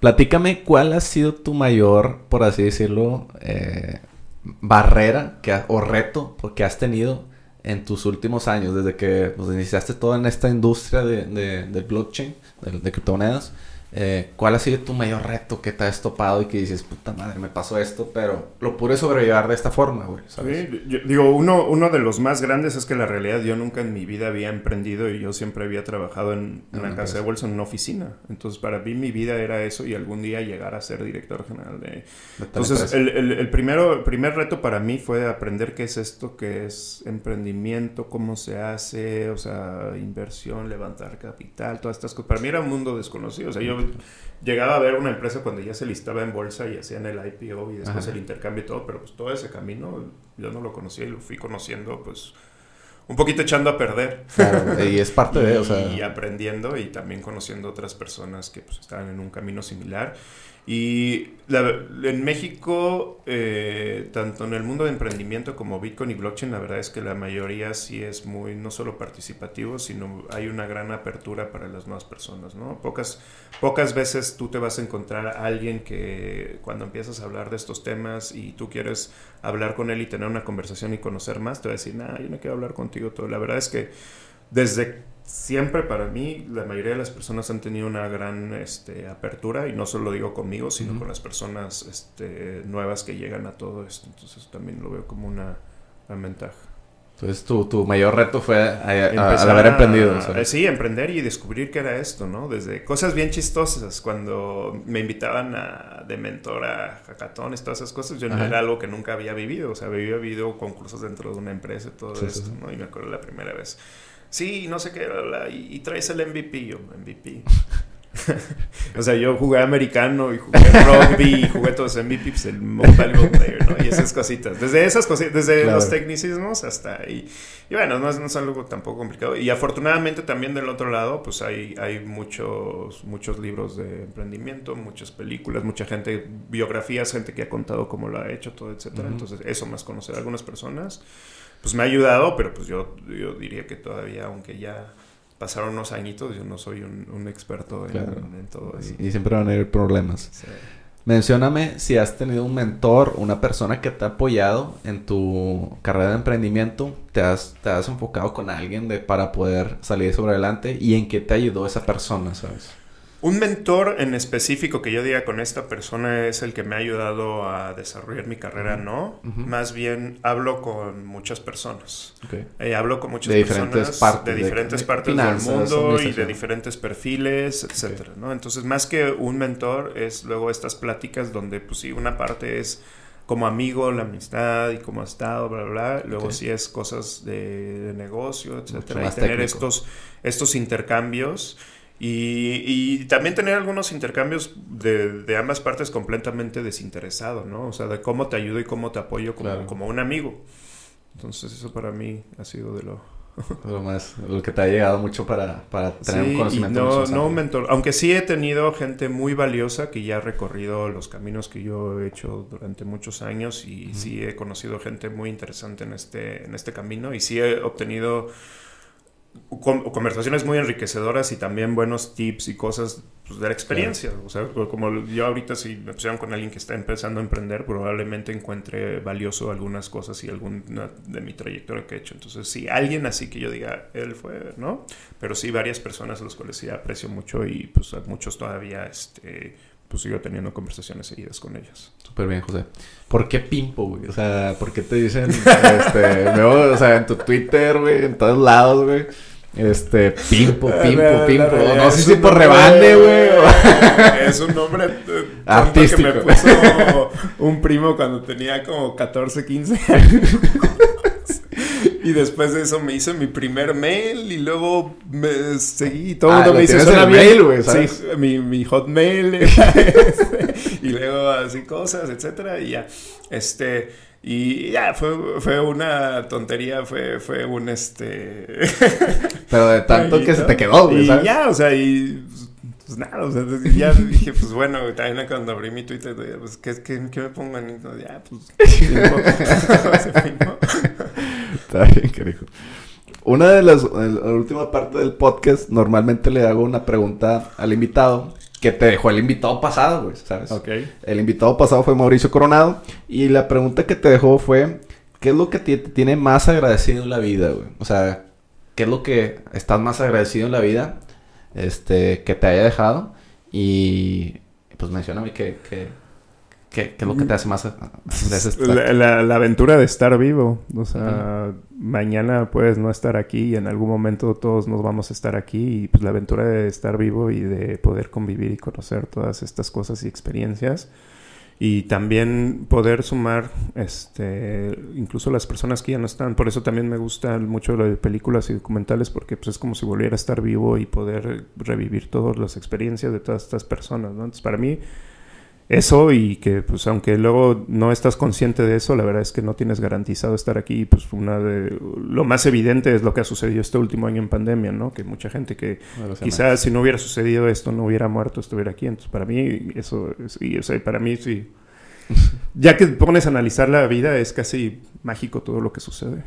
Platícame cuál ha sido tu mayor, por así decirlo, eh, barrera que o reto que has tenido en tus últimos años, desde que pues, iniciaste todo en esta industria de, de, del blockchain, de, de criptomonedas, eh, ¿cuál ha sido tu mayor reto que te has topado y que dices, puta madre, me pasó esto, pero lo pude sobrellevar de esta forma, güey? ¿sabes? Sí, yo- digo, uno, uno de los más grandes es que la realidad yo nunca en mi vida había emprendido y yo siempre había trabajado en En una una casa de bolsa, en una oficina. Entonces, para mí mi vida era eso y algún día llegar a ser director general de... De Entonces, el- el primero, el primer reto para mí fue aprender qué es esto, qué es emprendimiento, cómo se hace, o sea, inversión, levantar capital, todas estas cosas. Para mí era un mundo desconocido. O sea, yo llegaba a ver una empresa cuando ya se listaba en bolsa y hacían el IPO y después Ajá. el intercambio y todo, pero pues todo ese camino yo no lo conocía y lo fui conociendo, pues un poquito echando a perder. Claro, y es parte de, o sea... Y aprendiendo y también conociendo otras personas que pues, estaban en un camino similar. Y la- en México, eh, tanto en el mundo de emprendimiento como Bitcoin y blockchain, la verdad es que la mayoría sí es muy, no solo participativo, sino hay una gran apertura para las nuevas personas, ¿no? Pocas, pocas veces tú te vas a encontrar a alguien que cuando empiezas a hablar de estos temas y tú quieres hablar con él y tener una conversación y conocer más, te va a decir, nah, yo no quiero hablar contigo todo. La verdad es que desde siempre para mí la mayoría de las personas han tenido una gran este, apertura y no solo lo digo conmigo, sino con las personas este, nuevas que llegan a todo esto. Entonces también lo veo como una, gran ventaja. Entonces tu, tu mayor reto fue a- a- al Empezar haber emprendido. eh, sí, emprender y descubrir qué era esto, ¿no? Desde cosas bien chistosas, cuando me invitaban a, de mentor a hackatones, todas esas cosas, yo no era algo que nunca había vivido, o sea, había vivido concursos dentro de una empresa y todo sí, esto, sí. ¿no? Y me acuerdo la primera vez. Sí, no sé qué, bla, bla, y, y traes el MVP, yo, MVP. o sea, yo jugué americano y jugué rugby y jugué todos los MVP, pues el Mobile Go Player, ¿no? Y esas cositas. Desde esas cositas, desde Claro. los tecnicismos hasta ahí. Y bueno, no es, no es algo tampoco complicado. Y afortunadamente también del otro lado, pues hay, hay muchos, muchos libros de emprendimiento, muchas películas, mucha gente, biografías, gente que ha contado cómo lo ha hecho, todo, etcétera. Entonces, eso más conocer a algunas personas, pues me ha ayudado, pero pues yo, yo diría que todavía, aunque ya pasaron unos añitos, yo no soy un, un experto en, Claro. en todo eso. Y, y siempre van a haber problemas. Sí. Mencióname si has tenido un mentor, una persona que te ha apoyado en tu carrera de emprendimiento, te has, te has enfocado con alguien de, para poder salir sobre adelante y en qué te ayudó esa persona, ¿sabes? Un mentor en específico que yo diga con esta persona es el que me ha ayudado a desarrollar mi carrera, no. Más bien hablo con muchas personas. Eh, hablo con muchas De diferentes personas partes, de diferentes de partes finanzas, del mundo y de diferentes perfiles, etcétera, ¿no? Entonces, más que un mentor es luego estas pláticas donde, pues sí, una parte es como amigo, la amistad y cómo ha estado, bla, bla, bla. Luego Ok. sí es cosas de, de negocio, etcétera. Y tener técnico. estos, estos intercambios. Y, y también tener algunos intercambios de, de ambas partes completamente desinteresado, ¿no? O sea, de cómo te ayudo y cómo te apoyo como, Claro. como un amigo. Entonces eso para mí ha sido de lo... Lo más, lo que te ha llegado mucho para, para tener Sí, un y conocimiento. no, mucho más no mentor. Aunque sí he tenido gente muy valiosa que ya ha recorrido los caminos que yo he hecho durante muchos años y Ujú. sí he conocido gente muy interesante en este, en este camino y sí he obtenido conversaciones muy enriquecedoras y también buenos tips y cosas pues, de la experiencia. O sea, como yo ahorita si me pusieran con alguien que está empezando a emprender, probablemente encuentre valioso algunas cosas y alguna de mi trayectoria que he hecho. Entonces, sí, alguien así que yo diga, él fue, ¿no? Pero sí, varias personas a los cuales sí aprecio mucho y pues a muchos todavía, este, pues sigo teniendo conversaciones seguidas con ellos. Súper bien, José. ¿Por qué Pimpo, güey? O sea, ¿por qué te dicen, este, veo, o sea, en tu Twitter, güey, en todos lados, güey? Este, Pimpo, Pimpo, La- la Pimpo. No sé si por rebande, güey. o- Es un nombre eh, Artístico. que me puso un primo cuando tenía como 14, 15 años. Y después de eso me hice mi primer mail y luego me seguí y todo el Ah, mundo lo me dice, suena el bien. mail, güey, ¿sabes? Sí, mi, mi hotmail ese, y luego así cosas, etcétera, y ya, este, y ya, fue, fue una tontería, fue, fue un, este... Pero de tanto que se te quedó, güey, Y ¿sabes? ya, o sea, y pues, nada, o sea, ya dije, pues bueno, también cuando abrí mi Twitter, pues, ¿qué, qué, qué me pongo en Ya, pues. Está bien, carijo. Una de las, la última parte del podcast, normalmente le hago una pregunta al invitado que te dejó el invitado pasado, güey, ¿sabes? Ok. El invitado pasado fue Mauricio Coronado y la pregunta que te dejó fue ¿qué es lo que te, tiene más agradecido en la vida, güey? O sea, ¿qué es lo que estás más agradecido en la vida este, que te haya dejado? Y pues mencioname qué, qué, qué, qué es lo que te hace más... La, la, la, aventura de estar vivo. O sea, mañana puedes no estar aquí y en algún momento todos nos vamos a estar aquí. Y pues la aventura de estar vivo y de poder convivir y conocer todas estas cosas y experiencias y también poder sumar este incluso las personas que ya no están por eso también me gustan mucho las películas y documentales porque pues es como si volviera a estar vivo y poder revivir todas las experiencias de todas estas personas ¿no? entonces para mí eso y que pues aunque luego no estás consciente de eso la verdad es que no tienes garantizado estar aquí pues una de lo más evidente es lo que ha sucedido este último año en pandemia no que mucha gente que quizás si no hubiera sucedido esto no hubiera muerto estuviera aquí entonces para mí eso y o sea, para mí sí ya que pones a analizar la vida, es casi mágico todo lo que sucede.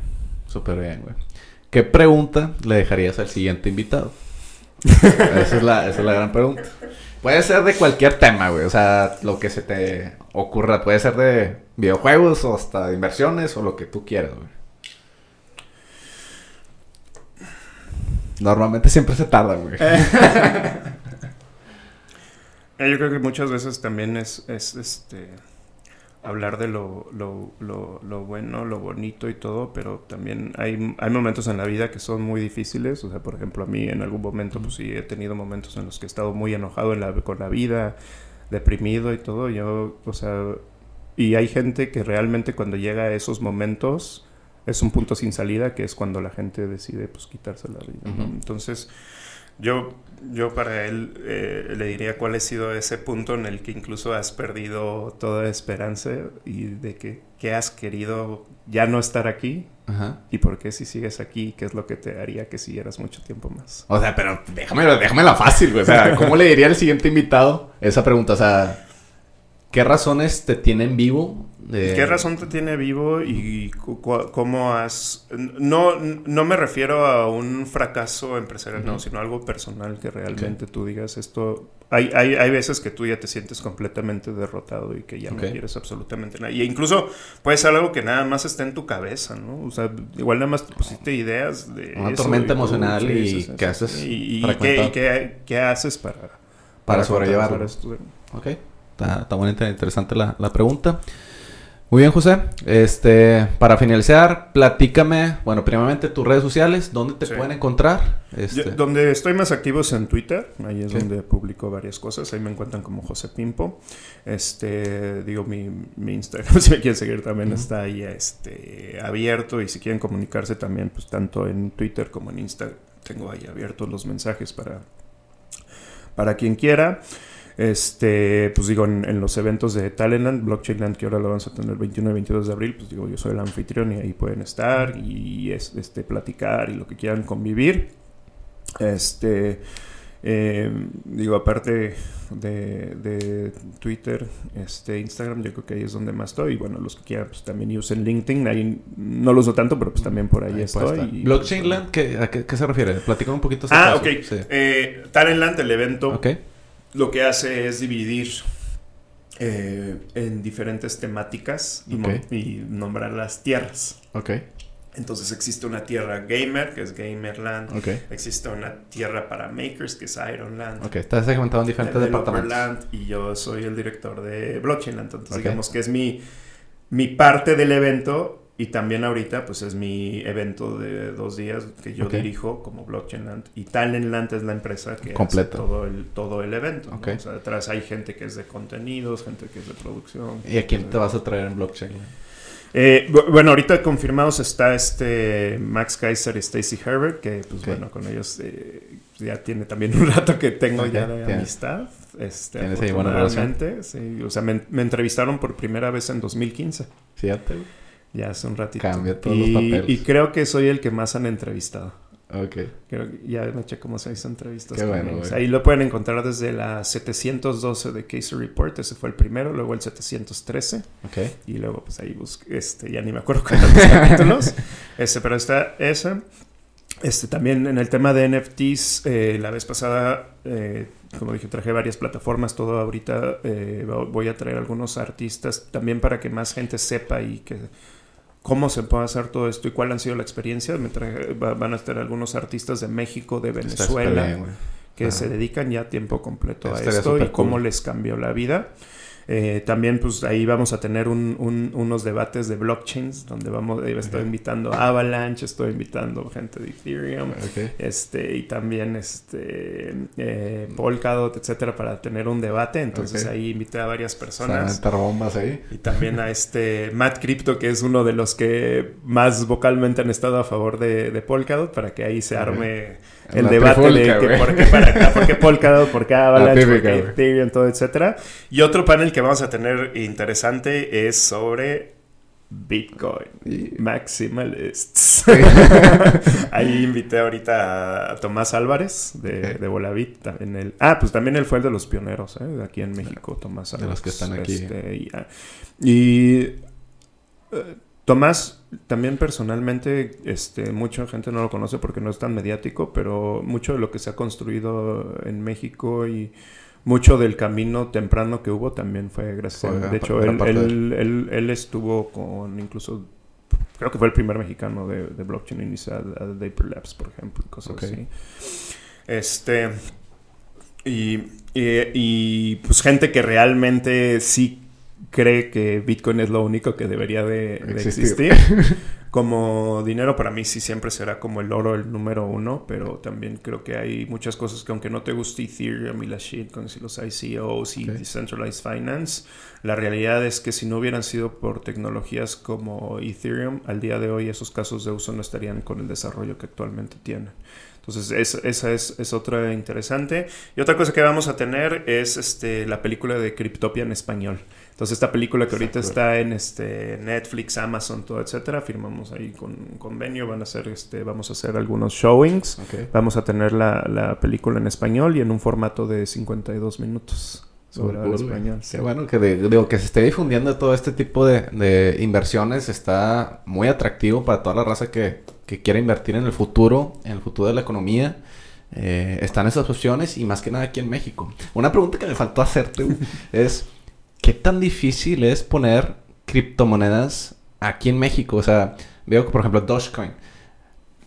Súper bien, güey. ¿Qué pregunta le dejarías al siguiente invitado? esa, es la, esa es la gran pregunta. Puede ser de cualquier tema, güey. O sea, lo que se te ocurra. Puede ser de videojuegos o hasta de inversiones o lo que tú quieras, güey. Normalmente siempre se tarda, güey. Yo creo que muchas veces también es, es este hablar de lo, lo, lo, lo, bueno, lo bonito y todo, pero también hay, hay momentos en la vida que son muy difíciles. O sea, por ejemplo, a mí en algún momento, pues sí, he tenido momentos en los que he estado muy enojado en la, con la vida, deprimido y todo. Yo, o sea, y hay gente que realmente cuando llega a esos momentos es un punto sin salida, que es cuando la gente decide, pues, quitarse la vida. Entonces yo, yo para él eh, le diría cuál ha sido ese punto en el que incluso has perdido toda esperanza y de que, que has querido ya no estar aquí Ajá. y por qué si sigues aquí, qué es lo que te haría que siguieras mucho tiempo más. O sea, pero déjame, déjame la fácil, güey. O sea, ¿cómo le diría al siguiente invitado esa pregunta? O sea, ¿qué razones te tienen vivo ¿Qué razón te tiene vivo y cómo has... No, no me refiero a un fracaso empresarial, no, sino algo personal que realmente tú digas esto... Hay, hay, hay, veces que tú ya te sientes completamente derrotado y que ya no quieres absolutamente nada. Y incluso puede ser algo que nada más está en tu cabeza, ¿no? O sea, igual nada más pusiste ideas de... Una tormenta emocional y, ¿qué haces? Y, qué, qué, haces para... Para, para sobrellevarlo. ok. Está, está bonita, interesante la, la pregunta. Muy bien, José. Este, para finalizar, platícame, bueno, primeramente tus redes sociales, ¿dónde te pueden encontrar? Este... donde estoy más activo es en Twitter, ahí es donde publico varias cosas, ahí me encuentran como José Pimpo. Este, digo, mi, mi Instagram, si me quieren seguir, también está ahí este, abierto y si quieren comunicarse también, pues tanto en Twitter como en Instagram, tengo ahí abiertos los mensajes para, para quien quiera. Este, pues digo, en, los eventos de Talentland, Blockchainland, que ahora lo vamos a tener el 21 y 22 de abril, pues digo, yo soy el anfitrión y ahí pueden estar y este, platicar y lo que quieran convivir. Este, eh, digo, aparte de, Twitter, este, Instagram, yo creo que ahí es donde más estoy. Y bueno, los que quieran, pues también usen LinkedIn. Ahí no lo uso tanto, pero pues también por ahí, estoy. ¿Blockchainland? ¿qué, ¿A qué, se refiere? Platícame un poquito. Ah, ok. Eh, Talentland, el evento. Ok lo que hace es dividir eh, en diferentes temáticas y, nombrar las tierras. Ok. Entonces existe una tierra gamer, que es Gamerland. Okay. Existe una tierra para makers, que es Ironland. Ok, estás segmentado en diferentes departamentos. y yo soy el director de Blockchainland. Entonces digamos que es mi, mi parte del evento y también ahorita, pues es mi evento de dos días que yo dirijo como Blockchain Land. Y Talentland es la empresa que hace todo el, todo el evento. O sea, detrás hay gente que es de contenidos, gente que es de producción. ¿Y a quién te vas a traer en Blockchain eh, bueno, ahorita confirmados está este Max Kaiser y Stacy Herbert, que pues bueno, con ellos eh, ya tiene también un rato que tengo ya de amistad. Este, ¿Tienes ahí buena relación? Sí, o sea, me, me, entrevistaron por primera vez en 2015. Fíjate. Ya hace un ratito. Cambia todos los papeles. Y creo que soy el que más han entrevistado. Ok. Creo que ya me eché como seis entrevistas. Qué bueno, ahí lo pueden encontrar desde la 712 de Case Report. Ese fue el primero. Luego el 713. Ok. Y luego, pues ahí busqué. Este, ya ni me acuerdo cuántos capítulos. Este, pero está ese. Este, también en el tema de NFTs, eh, la vez pasada, eh, como dije, traje varias plataformas. Todo ahorita eh, voy a traer algunos artistas también para que más gente sepa y que cómo se puede hacer todo esto y cuál han sido la experiencia. Me traje- va- van a estar algunos artistas de México, de Venezuela, bien, que se dedican ya a tiempo completo a esto y cómo cool. les cambió la vida. Eh, también, pues ahí vamos a tener un- un- unos debates de blockchains, donde vamos, estoy invitando a Avalanche, estoy invitando gente de Ethereum, este, y también este, eh, Polkadot, etcétera, para tener un debate. Entonces ahí invité a varias personas. bombas ahí. Y también a este Matt Crypto, que es uno de los que más vocalmente han estado a favor de, de Polkadot, para que ahí se arme el La debate trifulca, de que por qué para acá, por qué Polkadot, por qué Avalanche, típica, por qué. Ethereum, todo, etcétera. Y otro panel que vamos a tener interesante es sobre Bitcoin. Y- Maximalists. Ahí invité ahorita a Tomás Álvarez de, de Volavit. también él- ah, pues también él fue el de los pioneros, ¿eh? de aquí en México, Tomás De Álvarez. los que están aquí. Este, y ah, y, eh, Tomás, también personalmente, este, mucha gente no lo conoce porque no es tan mediático, pero mucho de lo que se ha construido en México y mucho del camino temprano que hubo también fue gracias a él. De hecho, él, parte de él, él- él estuvo con incluso, creo que fue el primer mexicano de, de blockchain inicial, a Vapor Labs, por ejemplo, y cosas así. Este, y, y- y, pues gente que realmente sí cree que Bitcoin es lo único que debería de, de Existir. Como dinero para mí sí siempre será como el oro el número uno, pero también creo que hay muchas cosas que aunque no te guste Ethereum y las shitcoins y los ICOs y. Decentralized Finance, la realidad es que si no hubieran sido por tecnologías como Ethereum, al día de hoy esos casos de uso no estarían con el desarrollo que actualmente tienen. Entonces, es- esa es, es otra interesante. Y otra cosa que vamos a tener es este, la película de Cryptopia en español. Entonces, esta película que ahorita Exacto. está en este, Netflix, Amazon, todo, etcétera, firmamos ahí con un convenio. Van a hacer, este, vamos a hacer algunos showings. Ok. Vamos a tener la, la película en español y en un formato de 52 minutos. Sobre güey. español. Qué bueno que, de- digo, que se esté difundiendo todo este tipo de, de inversiones. Está muy atractivo para toda la raza que, que quiera invertir en el futuro, en el futuro de la economía. Eh, están esas opciones y más que nada aquí en México. Una pregunta que me faltó hacerte es, ¿qué tan difícil es poner criptomonedas aquí en México? O sea, veo que por ejemplo Dogecoin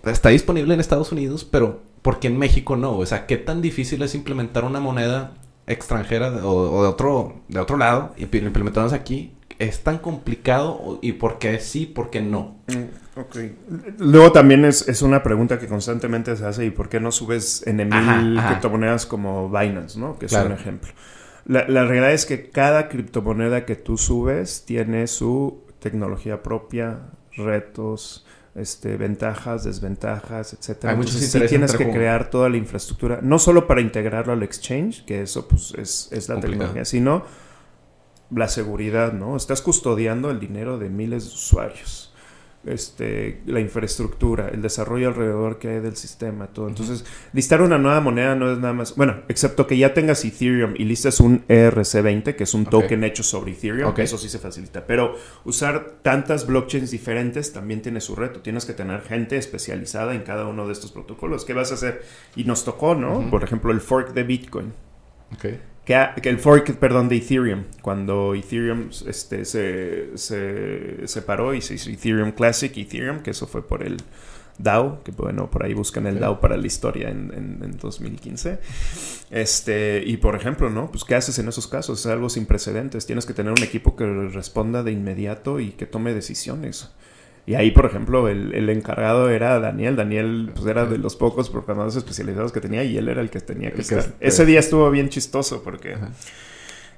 está disponible en Estados Unidos, pero ¿por qué en México no? O sea, ¿qué tan difícil es implementar una moneda extranjera de- o, o de otro de otro lado y implementarlas aquí? ¿Es tan complicado y por qué sí, por qué no? Mm, ok. Luego también es, es una pregunta que constantemente se hace y por qué no subes en mil criptomonedas como Binance, ¿no? Que es Claro. un ejemplo. La, la realidad es que cada criptomoneda que tú subes tiene su tecnología propia, retos, este, ventajas, desventajas, etcétera. Hay muchos Entonces, sí intereses tienes que crear toda la infraestructura, no solo para integrarlo al exchange, que eso pues es, es la Complicado. tecnología, sino la seguridad, ¿no? Estás custodiando el dinero de miles de usuarios. Este, la infraestructura, el desarrollo alrededor que hay del sistema, todo. Entonces, listar una nueva moneda no es nada más, bueno, excepto que ya tengas Ethereum y listes un ERC20, que es un Ok. token hecho sobre Ethereum, eso sí se facilita. Pero usar tantas blockchains diferentes también tiene su reto. Tienes que tener gente especializada en cada uno de estos protocolos. ¿Qué vas a hacer? Y nos tocó, ¿no? Por ejemplo, el fork de Bitcoin Ok. Que, el fork, perdón, de Ethereum, cuando Ethereum este, se, se separó y se hizo Ethereum Classic, Ethereum, que eso fue por el DAO, que bueno, por ahí buscan el. DAO para la historia en, en- en 2015. Este, y por ejemplo, ¿no? Pues, ¿qué haces en esos casos? Es algo sin precedentes. Tienes que tener un equipo que responda de inmediato y que tome decisiones. Y ahí, por ejemplo, el, el encargado era Daniel. Daniel pues, era de los pocos programadores especializados que tenía y él era el que tenía que El que estar. es- Ese día estuvo bien chistoso porque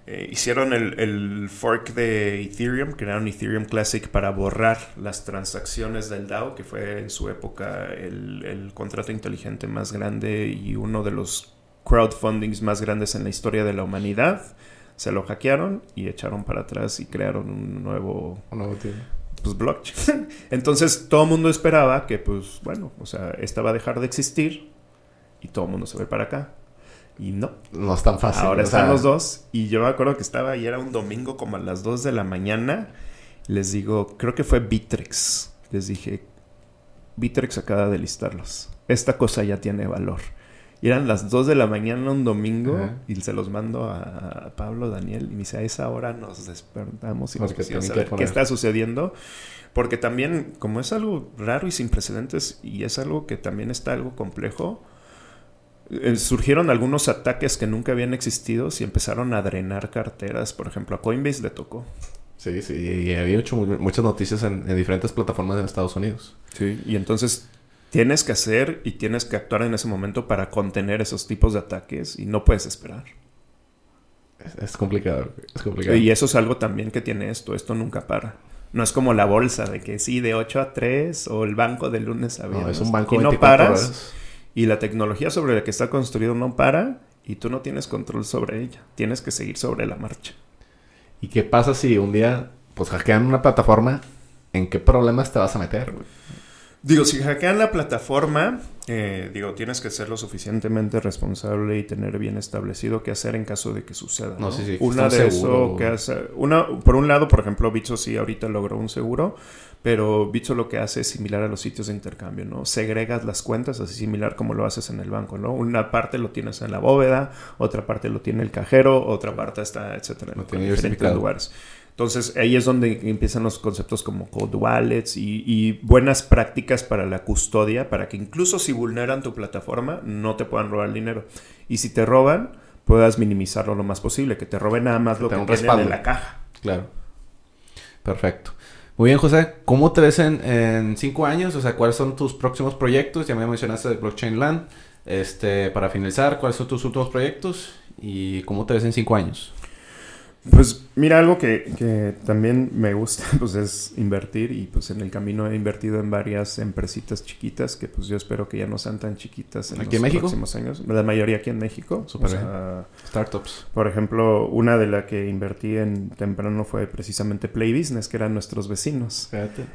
eh, hicieron el, el fork de Ethereum, crearon Ethereum Classic para borrar las transacciones del DAO, que fue en su época el, el contrato inteligente más grande y uno de los crowdfundings más grandes en la historia de la humanidad. Se lo hackearon y echaron para atrás y crearon un nuevo Un nuevo tiempo. Pues blockchain. Entonces todo el mundo esperaba que pues bueno, o sea, esta va a dejar de existir y todo el mundo se ve para acá. Y no, No es tan fácil. Ahora están sea, los dos. Y yo me acuerdo que estaba y era un domingo como a las 2 de la mañana. Les digo, creo que fue Bitrex. Les dije, Bitrex acaba de listarlos. Esta cosa ya tiene valor. Y eran las 2 de la mañana un domingo y se los mando a, Pablo, Daniel, y me dice, a esa hora nos despertamos y nos pusimos a ver qué está sucediendo. Porque también, como es algo raro y sin precedentes, y es algo que también está algo complejo, eh, surgieron algunos ataques que nunca habían existido y empezaron a drenar carteras. Por ejemplo, a Coinbase le tocó. Sí, sí, y había hecho muchas noticias en, en diferentes plataformas de Estados Unidos. Sí, y entonces tienes que hacer y tienes que actuar en ese momento para contener esos tipos de ataques y no puedes esperar. Es, complicado, es complicado. Y eso es algo también que tiene esto, esto nunca para. No es como la bolsa de que sí, de 8 a 3 o el banco de lunes a viernes. No, es un banco y no paras. Y la tecnología sobre la que está construido no para y tú no tienes control sobre ella. Tienes que seguir sobre la marcha. ¿Y qué pasa si un día pues hackean una plataforma? ¿En qué problemas te vas a meter, güey? Digo, si hackean la plataforma, eh, digo, tienes que ser lo suficientemente responsable y tener bien establecido qué hacer en caso de que suceda. No, sí, sí. Una de eso que hace, una, por un lado, por ejemplo, Bitso sí ahorita logró un seguro, pero Bitso lo que hace es similar a los sitios de intercambio, ¿no? Segregas las cuentas, así similar como lo haces en el banco, ¿no? Una parte lo tienes en la bóveda, otra parte lo tiene el cajero, otra parte está, etcétera, en diferentes lugares. Entonces ahí es donde empiezan los conceptos como code wallets y, buenas prácticas para la custodia, para que incluso si vulneran tu plataforma no te puedan robar el dinero. Y si te roban, puedas minimizarlo lo más posible, que te roben nada más lo que tienen en la caja. Claro. Perfecto. Muy bien, José. ¿Cómo te ves en, cinco años? O sea, ¿cuáles son tus próximos proyectos? Ya me mencionaste de Blockchain Land. Este, para finalizar, ¿cuáles son tus últimos proyectos? ¿Y cómo te ves en cinco años? Pues mira, algo que, que, también me gusta pues es invertir y pues en el camino he invertido en varias empresitas chiquitas que pues yo espero que ya no sean tan chiquitas en los próximos años. La mayoría aquí en México. Super Startups. Por ejemplo, una de las que invertí en temprano fue precisamente Play Business, que eran nuestros vecinos.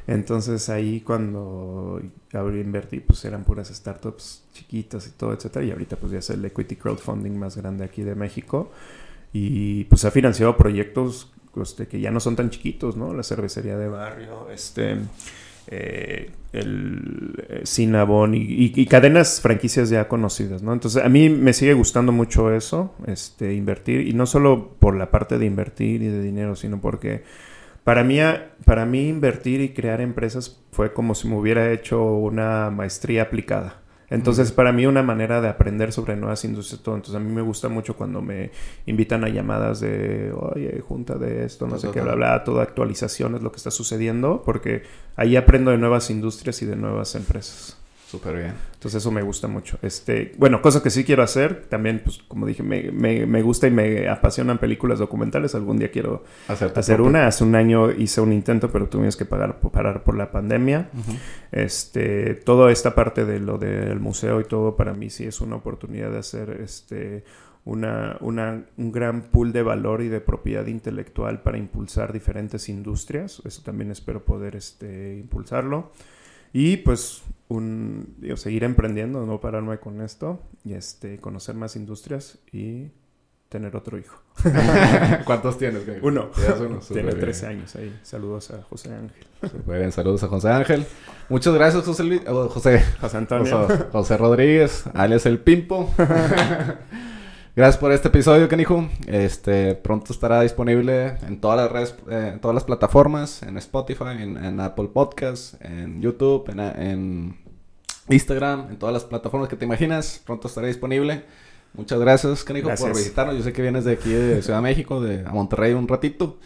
Entonces ahí cuando abrí invertí pues eran puras startups chiquitas y todo, etcétera. Y ahorita pues ya es el equity crowdfunding más grande aquí de México y pues ha financiado proyectos este, que ya no son tan chiquitos, ¿no? La cervecería de barrio, este, eh, el eh, Cinnabon y, cadenas franquicias ya conocidas, ¿no? Entonces a mí me sigue gustando mucho eso, este, invertir y no solo por la parte de invertir y de dinero, sino porque para mí, para mí invertir y crear empresas fue como si me hubiera hecho una maestría aplicada. Entonces, para mí una manera de aprender sobre nuevas industrias, todo. Entonces, a mí me gusta mucho cuando me invitan a llamadas de, oye, junta de esto, no sé qué, bla, bla, toda actualización es lo que está sucediendo, porque ahí aprendo de nuevas industrias y de nuevas empresas. Súper bien. Entonces eso me gusta mucho. Este, bueno, cosa que sí quiero hacer, también, pues como dije, me, me, me gusta y me apasionan películas documentales. Algún día quiero hacer una. Hace un año hice un intento, pero tuvimos que pagar, parar por la pandemia. Este, toda esta parte de lo del museo y todo, para mí sí es una oportunidad de hacer este una, una, un gran pool de valor y de propiedad intelectual para impulsar diferentes industrias. Eso también espero poder este, impulsarlo. Y pues un, seguir emprendiendo, no pararme con esto y este, conocer más industrias y tener otro hijo. ¿Cuántos tienes? Uno. Tiene 13 años ahí. Saludos a José Ángel. Muy bien, saludos a José Ángel. Muchas gracias, José, José, José Antonio. José Rodríguez, alias El Pimpo. Gracias por este episodio, Canijo. Este, pronto estará disponible en todas las redes, eh, en todas las plataformas, en Spotify, en, Apple Podcasts, en YouTube, en, Instagram, en todas las plataformas que te imaginas. Pronto estará disponible. Muchas gracias, Canijo, por visitarnos. Yo sé que vienes de aquí de Ciudad de México, de a Monterrey un ratito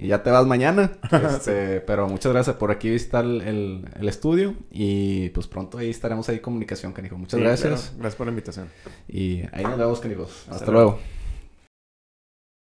y ya te vas mañana. Este, pero muchas gracias por aquí visitar el, estudio y pues pronto ahí estaremos ahí en comunicación, Canijo. Muchas gracias. Gracias por la invitación. Y ahí nos vemos, Canijos. Hasta, luego.